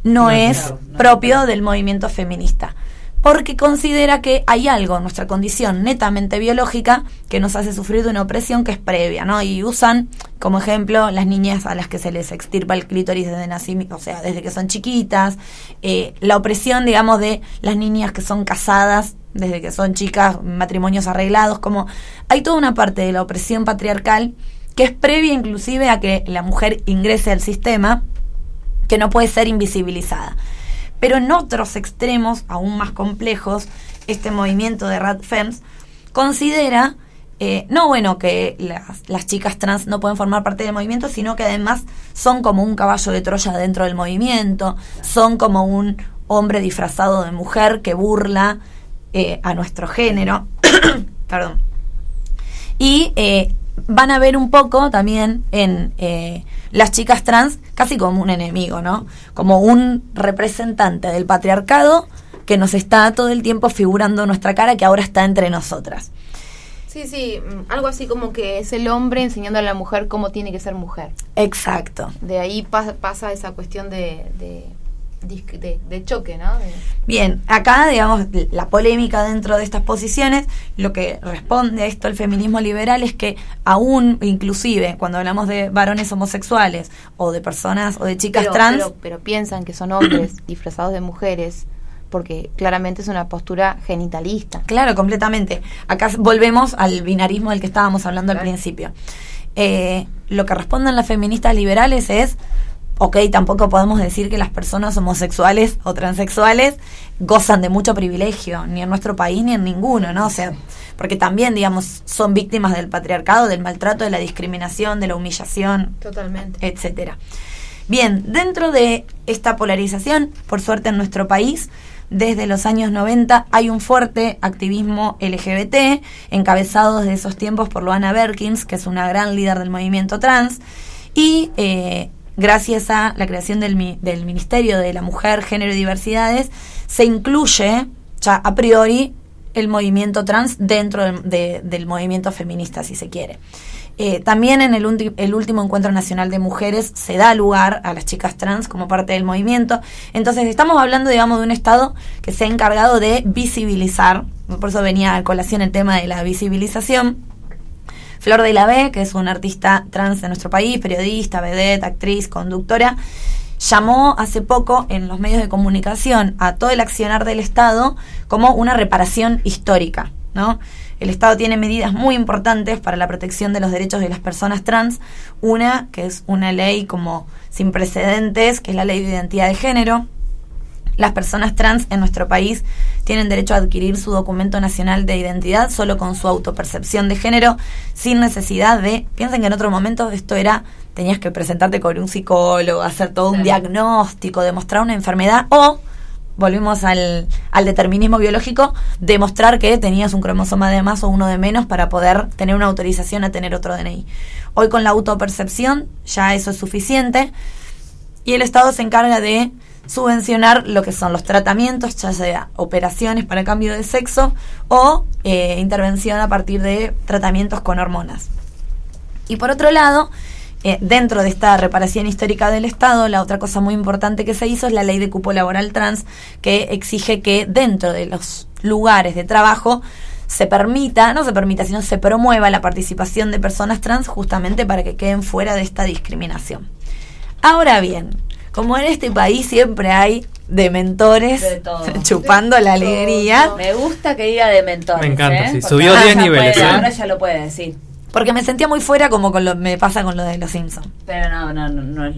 no, No, es claro, no, propio del movimiento feminista. Porque considera que hay algo en nuestra condición netamente biológica que nos hace sufrir de una opresión que es previa, ¿no? Y usan como ejemplo las niñas a las que se les extirpa el clítoris desde nacimiento, o sea, desde que son chiquitas, eh, la opresión, digamos, de las niñas que son casadas desde que son chicas, matrimonios arreglados, como hay toda una parte de la opresión patriarcal que es previa inclusive a que la mujer ingrese al sistema, que no puede ser invisibilizada. Pero en otros extremos, aún más complejos, este movimiento de Rad Femmes considera eh, no bueno que las, las chicas trans no pueden formar parte del movimiento, sino que además son como un caballo de Troya dentro del movimiento, son como un hombre disfrazado de mujer que burla eh, a nuestro género. Perdón. Y eh, van a ver un poco también en eh, las chicas trans casi como un enemigo, ¿no? Como un representante del patriarcado que nos está todo el tiempo figurando nuestra cara que ahora está entre nosotras. Sí, sí, mm, algo así como que es el hombre enseñando a la mujer cómo tiene que ser mujer. Exacto. De ahí pa- pasa esa cuestión de, de- de choque, ¿no? De- Bien, acá, digamos, la polémica dentro de estas posiciones, lo que responde a esto el feminismo liberal es que aún, inclusive, cuando hablamos de varones homosexuales o de personas o de chicas pero, trans, Pero, pero piensan que son hombres disfrazados de mujeres porque claramente es una postura genitalista. Claro, completamente. Acá volvemos al binarismo del que estábamos hablando al principio. Eh, lo que responden las feministas liberales es, ok, tampoco podemos decir que las personas homosexuales o transexuales gozan de mucho privilegio, ni en nuestro país ni en ninguno, ¿no? O sea, porque también, digamos, son víctimas del patriarcado, del maltrato, de la discriminación, de la humillación, Totalmente. etcétera. Bien, dentro de esta polarización, por suerte en nuestro país, desde los años 90 hay un fuerte activismo LGBT, encabezado desde esos tiempos por Luana Berkins, que es una gran líder del movimiento trans, y eh, gracias a la creación del, del Ministerio de la Mujer, Género y Diversidades, se incluye ya a priori el movimiento trans dentro del, de- del movimiento feminista, si se quiere. Eh, también en el, el último encuentro nacional de mujeres se da lugar a las chicas trans como parte del movimiento. Entonces estamos hablando, digamos, de un Estado que se ha encargado de visibilizar, por eso venía a colación el tema de la visibilización. Flor de la B, que es una artista trans de nuestro país, periodista, vedette, actriz, conductora, llamó hace poco en los medios de comunicación a todo el accionar del Estado como una reparación histórica, ¿no? El Estado tiene medidas muy importantes para la protección de los derechos de las personas trans. Una, que es una ley como sin precedentes, que es la ley de identidad de género. Las personas trans en nuestro país tienen derecho a adquirir su documento nacional de identidad solo con su autopercepción de género, sin necesidad de... Piensen que en otro momento esto era, tenías que presentarte con un psicólogo, hacer todo un diagnóstico, demostrar una enfermedad o, volvimos al, al determinismo biológico, demostrar que tenías un cromosoma de más o uno de menos para poder tener una autorización a tener otro DNI. Hoy con la autopercepción ya eso es suficiente y el Estado se encarga de subvencionar lo que son los tratamientos, ya sea operaciones para cambio de sexo o eh, intervención a partir de tratamientos con hormonas. Y por otro lado, eh, dentro de esta reparación histórica del Estado, la otra cosa muy importante que se hizo es la ley de cupo laboral trans, que exige que dentro de los lugares de trabajo se permita, no se permita, sino se promueva la participación de personas trans justamente para que queden fuera de esta discriminación. Ahora bien, como en este país siempre hay de mentores, De todo. chupando la alegría. Me gusta que diga de mentores. Me encanta, ¿eh? sí. Subió ahora 10 ya niveles, puede- ¿eh? Ahora ya lo puede decir. Porque me sentía muy fuera como con lo, me pasa con lo de los Simpsons. Pero no, no, no. no es-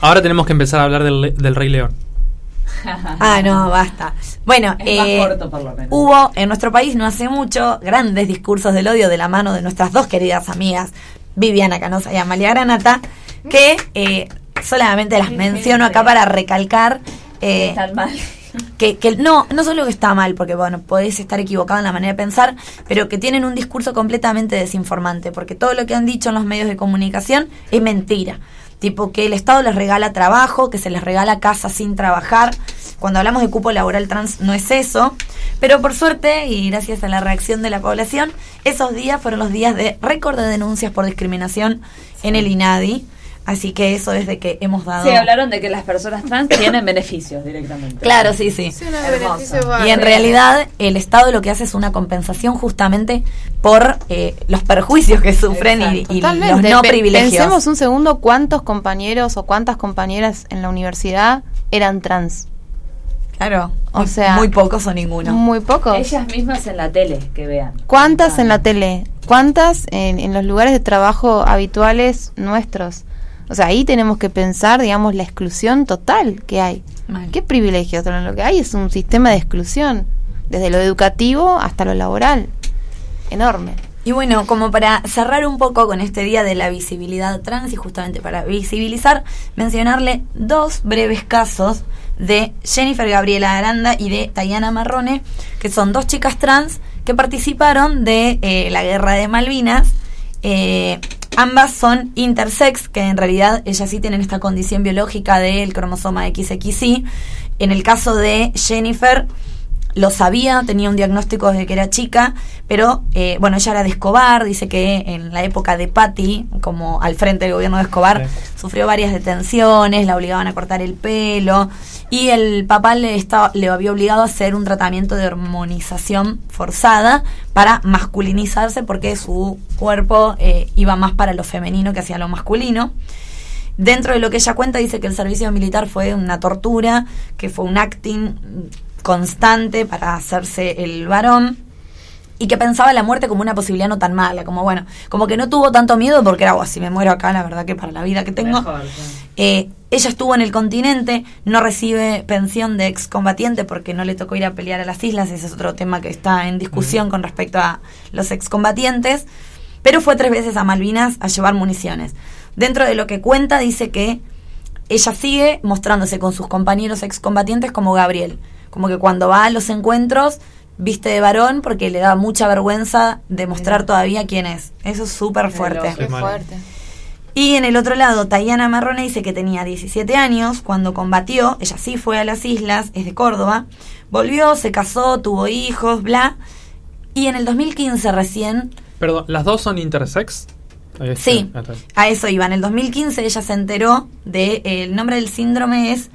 Ahora tenemos que empezar a hablar del, del Rey León. Ah, no, basta. Bueno, Es más eh, corto, por lo menos. hubo en nuestro país no hace mucho grandes discursos del odio de la mano de nuestras dos queridas amigas, Viviana Canosa y Amalia Granata, que eh, solamente las menciono acá para recalcar eh, Están mal. que, que no, no solo que está mal, porque bueno, podés estar equivocado en la manera de pensar, pero que tienen un discurso completamente desinformante, porque todo lo que han dicho en los medios de comunicación es mentira. Tipo que el Estado les regala trabajo, que se les regala casa sin trabajar. Cuando hablamos de cupo laboral trans no es eso, pero por suerte y gracias a la reacción de la población, esos días fueron los días de récord de denuncias por discriminación en el INADI. Así que eso es de que hemos dado... Sí, hablaron de que las personas trans tienen beneficios directamente. Claro, sí, sí. Y en realidad el Estado lo que hace es una compensación justamente por eh, los perjuicios que sufren y, y los no Pe- privilegios. Pensemos un segundo cuántos compañeros o cuántas compañeras en la universidad eran trans. Claro, O muy- sea, muy pocos o ninguno. Muy pocos. Ellas mismas en la tele, que vean. ¿Cuántas en la tele? ¿Cuántas en, en los lugares de trabajo habituales nuestros? O sea, ahí tenemos que pensar, digamos, la exclusión total que hay. Mal. ¿Qué privilegios? Lo que hay es un sistema de exclusión, desde lo educativo hasta lo laboral. Enorme. Y bueno, como para cerrar un poco con este día de la visibilidad trans y justamente para visibilizar, mencionarle dos breves casos de Jennifer Gabriela Aranda y de Tayana Marrone, que son dos chicas trans que participaron de eh, la guerra de Malvinas. Eh, ambas son intersex, que en realidad ellas sí tienen esta condición biológica del cromosoma XXY. En el caso de Jennifer, lo sabía, tenía un diagnóstico desde que era chica, pero eh, bueno, ella era de Escobar, dice que en la época de Patty, como al frente del gobierno de Escobar, Sí. sufrió varias detenciones, la obligaban a cortar el pelo y el papá le, estaba, le había obligado a hacer un tratamiento de hormonización forzada para masculinizarse porque su cuerpo eh, iba más para lo femenino que hacia lo masculino. Dentro de lo que ella cuenta, dice que el servicio militar fue una tortura, que fue un acting constante para hacerse el varón y que pensaba la muerte como una posibilidad no tan mala, como bueno, como que no tuvo tanto miedo porque era, "Oh, si me muero acá, la verdad que para la vida que tengo. Mejor. Eh, ella estuvo en el continente, no recibe pensión de excombatiente porque no le tocó ir a pelear a las islas, ese es otro tema que está en discusión con respecto a los excombatientes, pero fue tres veces a Malvinas a llevar municiones. Dentro de lo que cuenta dice que ella sigue mostrándose con sus compañeros excombatientes como Gabriel, como que cuando va a los encuentros viste de varón porque le da mucha vergüenza demostrar todavía quién es. Eso es súper fuerte. Qué. Y en el otro lado, Tayana Marrone dice que tenía 17 años cuando combatió, ella sí fue a las islas, es de Córdoba, volvió, se casó, tuvo hijos, bla. Y en el 2015 recién, Perdón, ¿las dos son intersex? Sí, a eso iba, en el 2015 ella se enteró de, eh, el nombre del síndrome es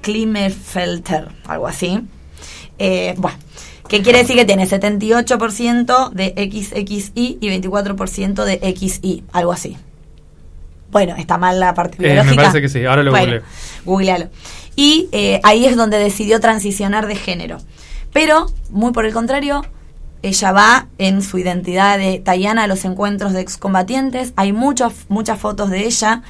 Klinefelter, algo así. Eh, bueno, que quiere decir que tiene 78% de XXI y 24% de XY, algo así. Bueno, está mal la parte Eh, me parece que sí, ahora lo bueno, googleo. googlealo. Y eh, ahí es donde decidió transicionar de género. Pero, muy por el contrario, ella va en su identidad de Tayana a los encuentros de excombatientes. Hay muchas, muchas fotos de ella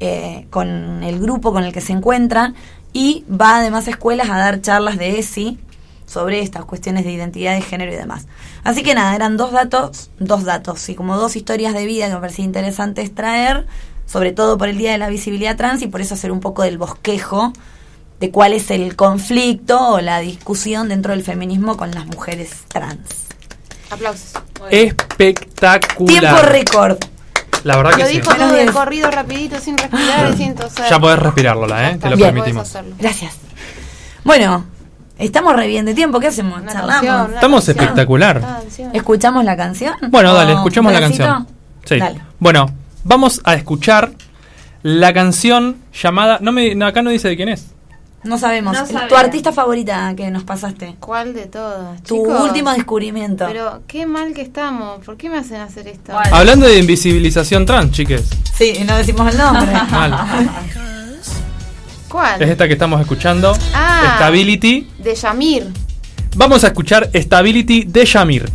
eh, con el grupo con el que se encuentran. Y va además a escuelas a dar charlas de ESI sobre estas cuestiones de identidad de género y demás. Así que nada, eran dos datos, dos datos y como dos historias de vida que me parecía interesante extraer, sobre todo por el Día de la Visibilidad Trans y por eso hacer un poco del bosquejo de cuál es el conflicto o la discusión dentro del feminismo con las mujeres trans. Aplausos. Espectacular. Tiempo récord. La verdad Lo que sí. dijo Menos todo de corrido, rapidito, sin respirar y sin toser. Ya podés respirarlo, ¿eh? Te lo Bien. permitimos. Gracias. Bueno, estamos re bien de tiempo. ¿Qué hacemos? Una Charlamos. canción, una Estamos canción. espectacular. Canción. ¿Escuchamos la canción? Bueno, dale, ¿O escuchemos un la pedacito? canción. Sí. Dale. Bueno, vamos a escuchar la canción llamada. No me, no, acá no dice de quién es. No sabemos. No tu artista favorita que nos pasaste. ¿Cuál de todas? Tu Chicos, último descubrimiento. Pero qué mal que estamos. ¿Por qué me hacen hacer esto? Hablando de invisibilización trans, chiques. Sí, y no decimos el nombre. Mal. ¿Cuál? Es esta que estamos escuchando. Ah. Stability. De Yamir. Vamos a escuchar Stability de Shamir.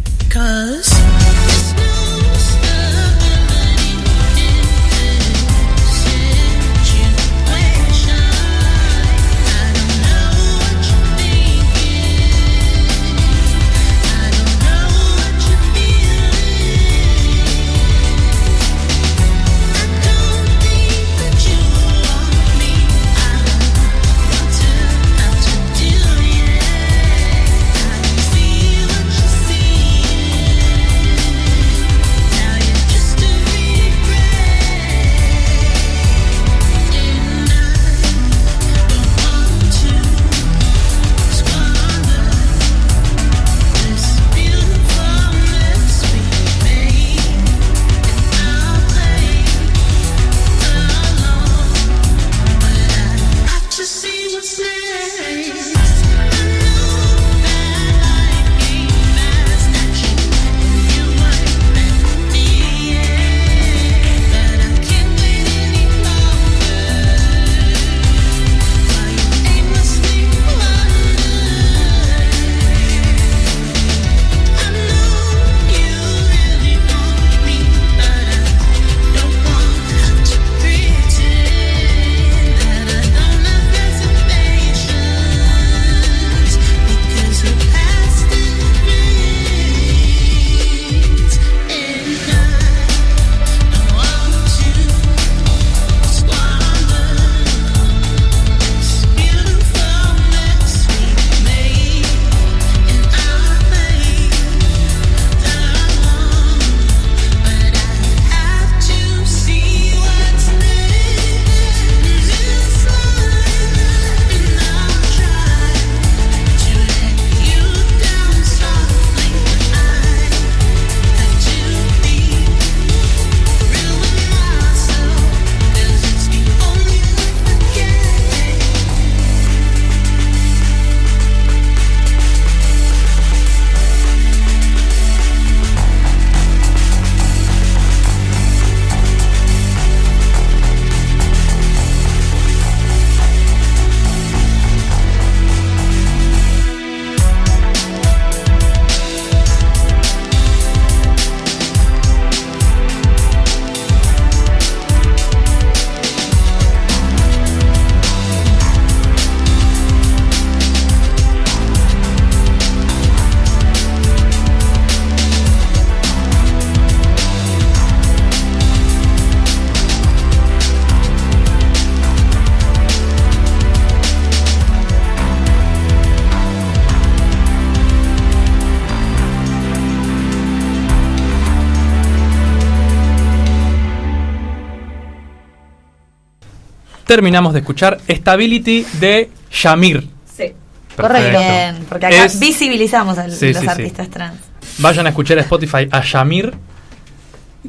Terminamos de escuchar Stability de Shamir. Sí. Perfecto. Bien, porque acá Es- visibilizamos a Sí, los sí, sí. artistas trans. Vayan a escuchar a Spotify a Shamir.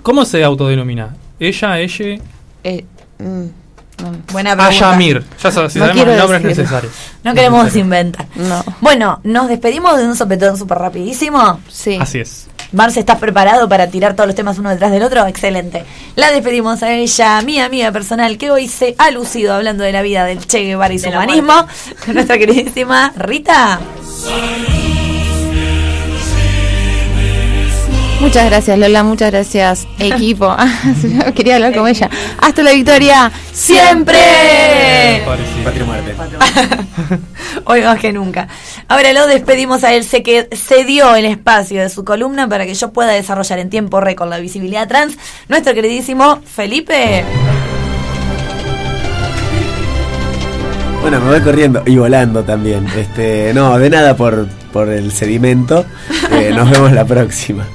¿Cómo se autodenomina? ¿Ella, ella? Eh, mm, no. Buena A pregunta. Shamir. Ya sabes, si No sabemos el nombre es decirlo. necesario. No queremos inventar. No. Bueno, nos despedimos de un sopetón súper rapidísimo. Sí. Así es. Marce, ¿estás preparado para tirar todos los temas uno detrás del otro? Excelente. La despedimos a ella, mi amiga personal, que hoy se ha lucido hablando de la vida del Che Guevara y su humanismo, nuestra queridísima Rita. Muchas gracias, Lola. Muchas gracias, equipo. Quería hablar con ella. Hasta la victoria. ¡Siempre! Patria muerte. Hoy más que nunca. Ahora lo despedimos a él. Sé que cedió el espacio de su columna para que yo pueda desarrollar en tiempo récord la visibilidad trans. Nuestro queridísimo Felipe. Bueno, me voy corriendo y volando también. Este, no, de nada por, por el sedimento. Eh, nos vemos la próxima.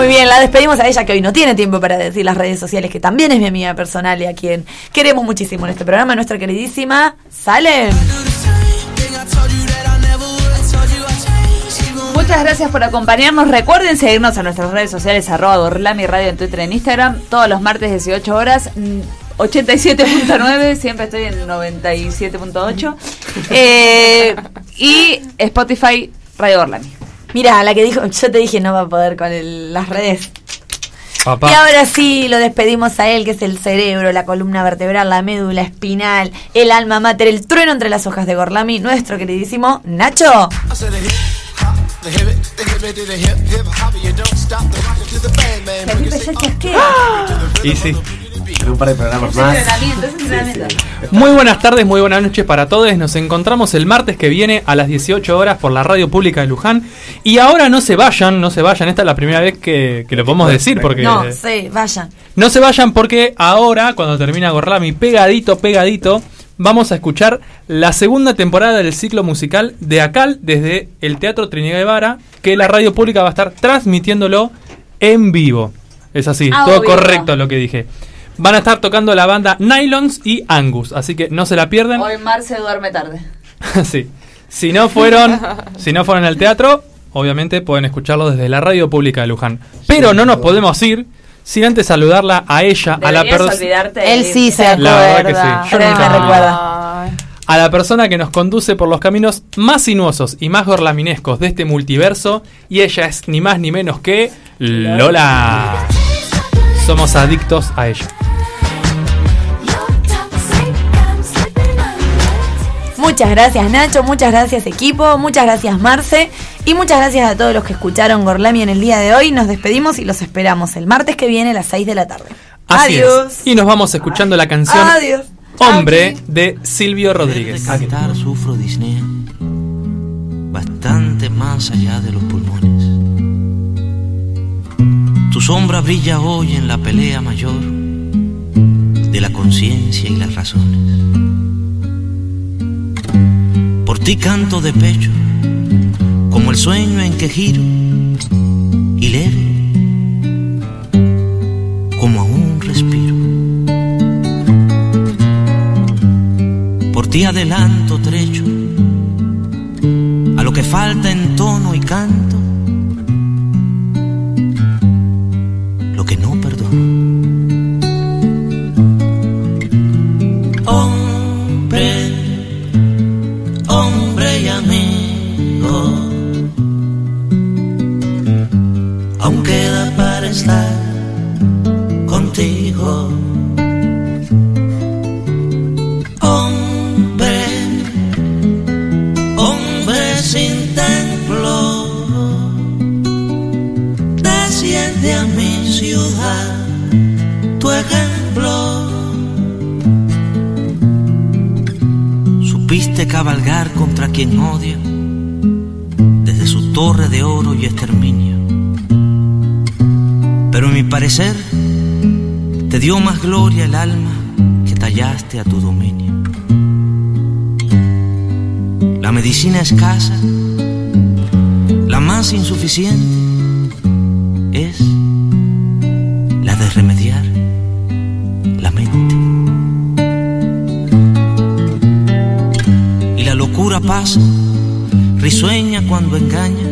Muy bien, la despedimos a ella que hoy no tiene tiempo para decir las redes sociales, que también es mi amiga personal y a quien queremos muchísimo en este programa, nuestra queridísima Salem. Muchas gracias por acompañarnos. Recuerden seguirnos a nuestras redes sociales, arroba Gorlami Radio en Twitter, en Instagram, todos los martes 18 horas. mm, 87.9, siempre estoy en 97.8. Eh, y Spotify Radio Gorlami. Mira, la que dijo, yo te dije no va a poder con el- las redes. Papá. Y ahora sí, lo despedimos a él, que es el cerebro, la columna vertebral, la médula espinal, el alma mater, el trueno entre las hojas de Gorlami, nuestro queridísimo Nacho. Y sí. En un par de programas más. Muy buenas tardes, muy buenas noches para todos. Nos encontramos el martes que viene a las 18 horas por la radio pública de Luján. Y ahora no se vayan, no se vayan. Esta es la primera vez que, que lo podemos decir porque No, sí, vayan. no se vayan porque ahora, cuando termina Gorlami, pegadito, pegadito, vamos a escuchar la segunda temporada del ciclo musical de Acal desde el Teatro Trinidad Guevara, que la radio pública va a estar transmitiéndolo en vivo. Es así, Ah, todo obvio. correcto lo que dije. Van a estar tocando la banda Nylons y Angus, así que no se la pierden. Hoy Marce duerme tarde. sí. Si no fueron, si no fueron al teatro, obviamente pueden escucharlo desde la radio pública de Luján. Pero no nos podemos ir sin antes saludarla a ella, a la persona Él sí se acuerda. La verdad que sí. Yo Pero nunca me recuerda. A la persona que nos conduce por los caminos más sinuosos y más gorlaminescos de este multiverso. Y ella es ni más ni menos que Lola. Somos adictos a ella. Muchas gracias Nacho, muchas gracias equipo, muchas gracias Marce y muchas gracias a todos los que escucharon Gorlami en el día de hoy. Nos despedimos y los esperamos el martes que viene a las 6 de la tarde. Así es. Adiós. Y nos vamos escuchando la canción Adiós. Hombre de Silvio Rodríguez. De cantar sufro disnea, bastante más allá de los pulmones. Tu sombra brilla hoy en la pelea mayor de la conciencia y las razones. Ti canto de pecho, como el sueño en que giro, y leve, como aún respiro. Por ti adelanto trecho a lo que falta en tono y canto, estar contigo. Hombre, hombre sin templo, desciende a mi ciudad tu ejemplo. Supiste cabalgar contra quien odia desde su torre de oro y exterminio. Pero en mi parecer te dio más gloria el alma que tallaste a tu dominio. La medicina escasa, la más insuficiente, es la de remediar la mente. Y la locura pasa, risueña cuando engaña,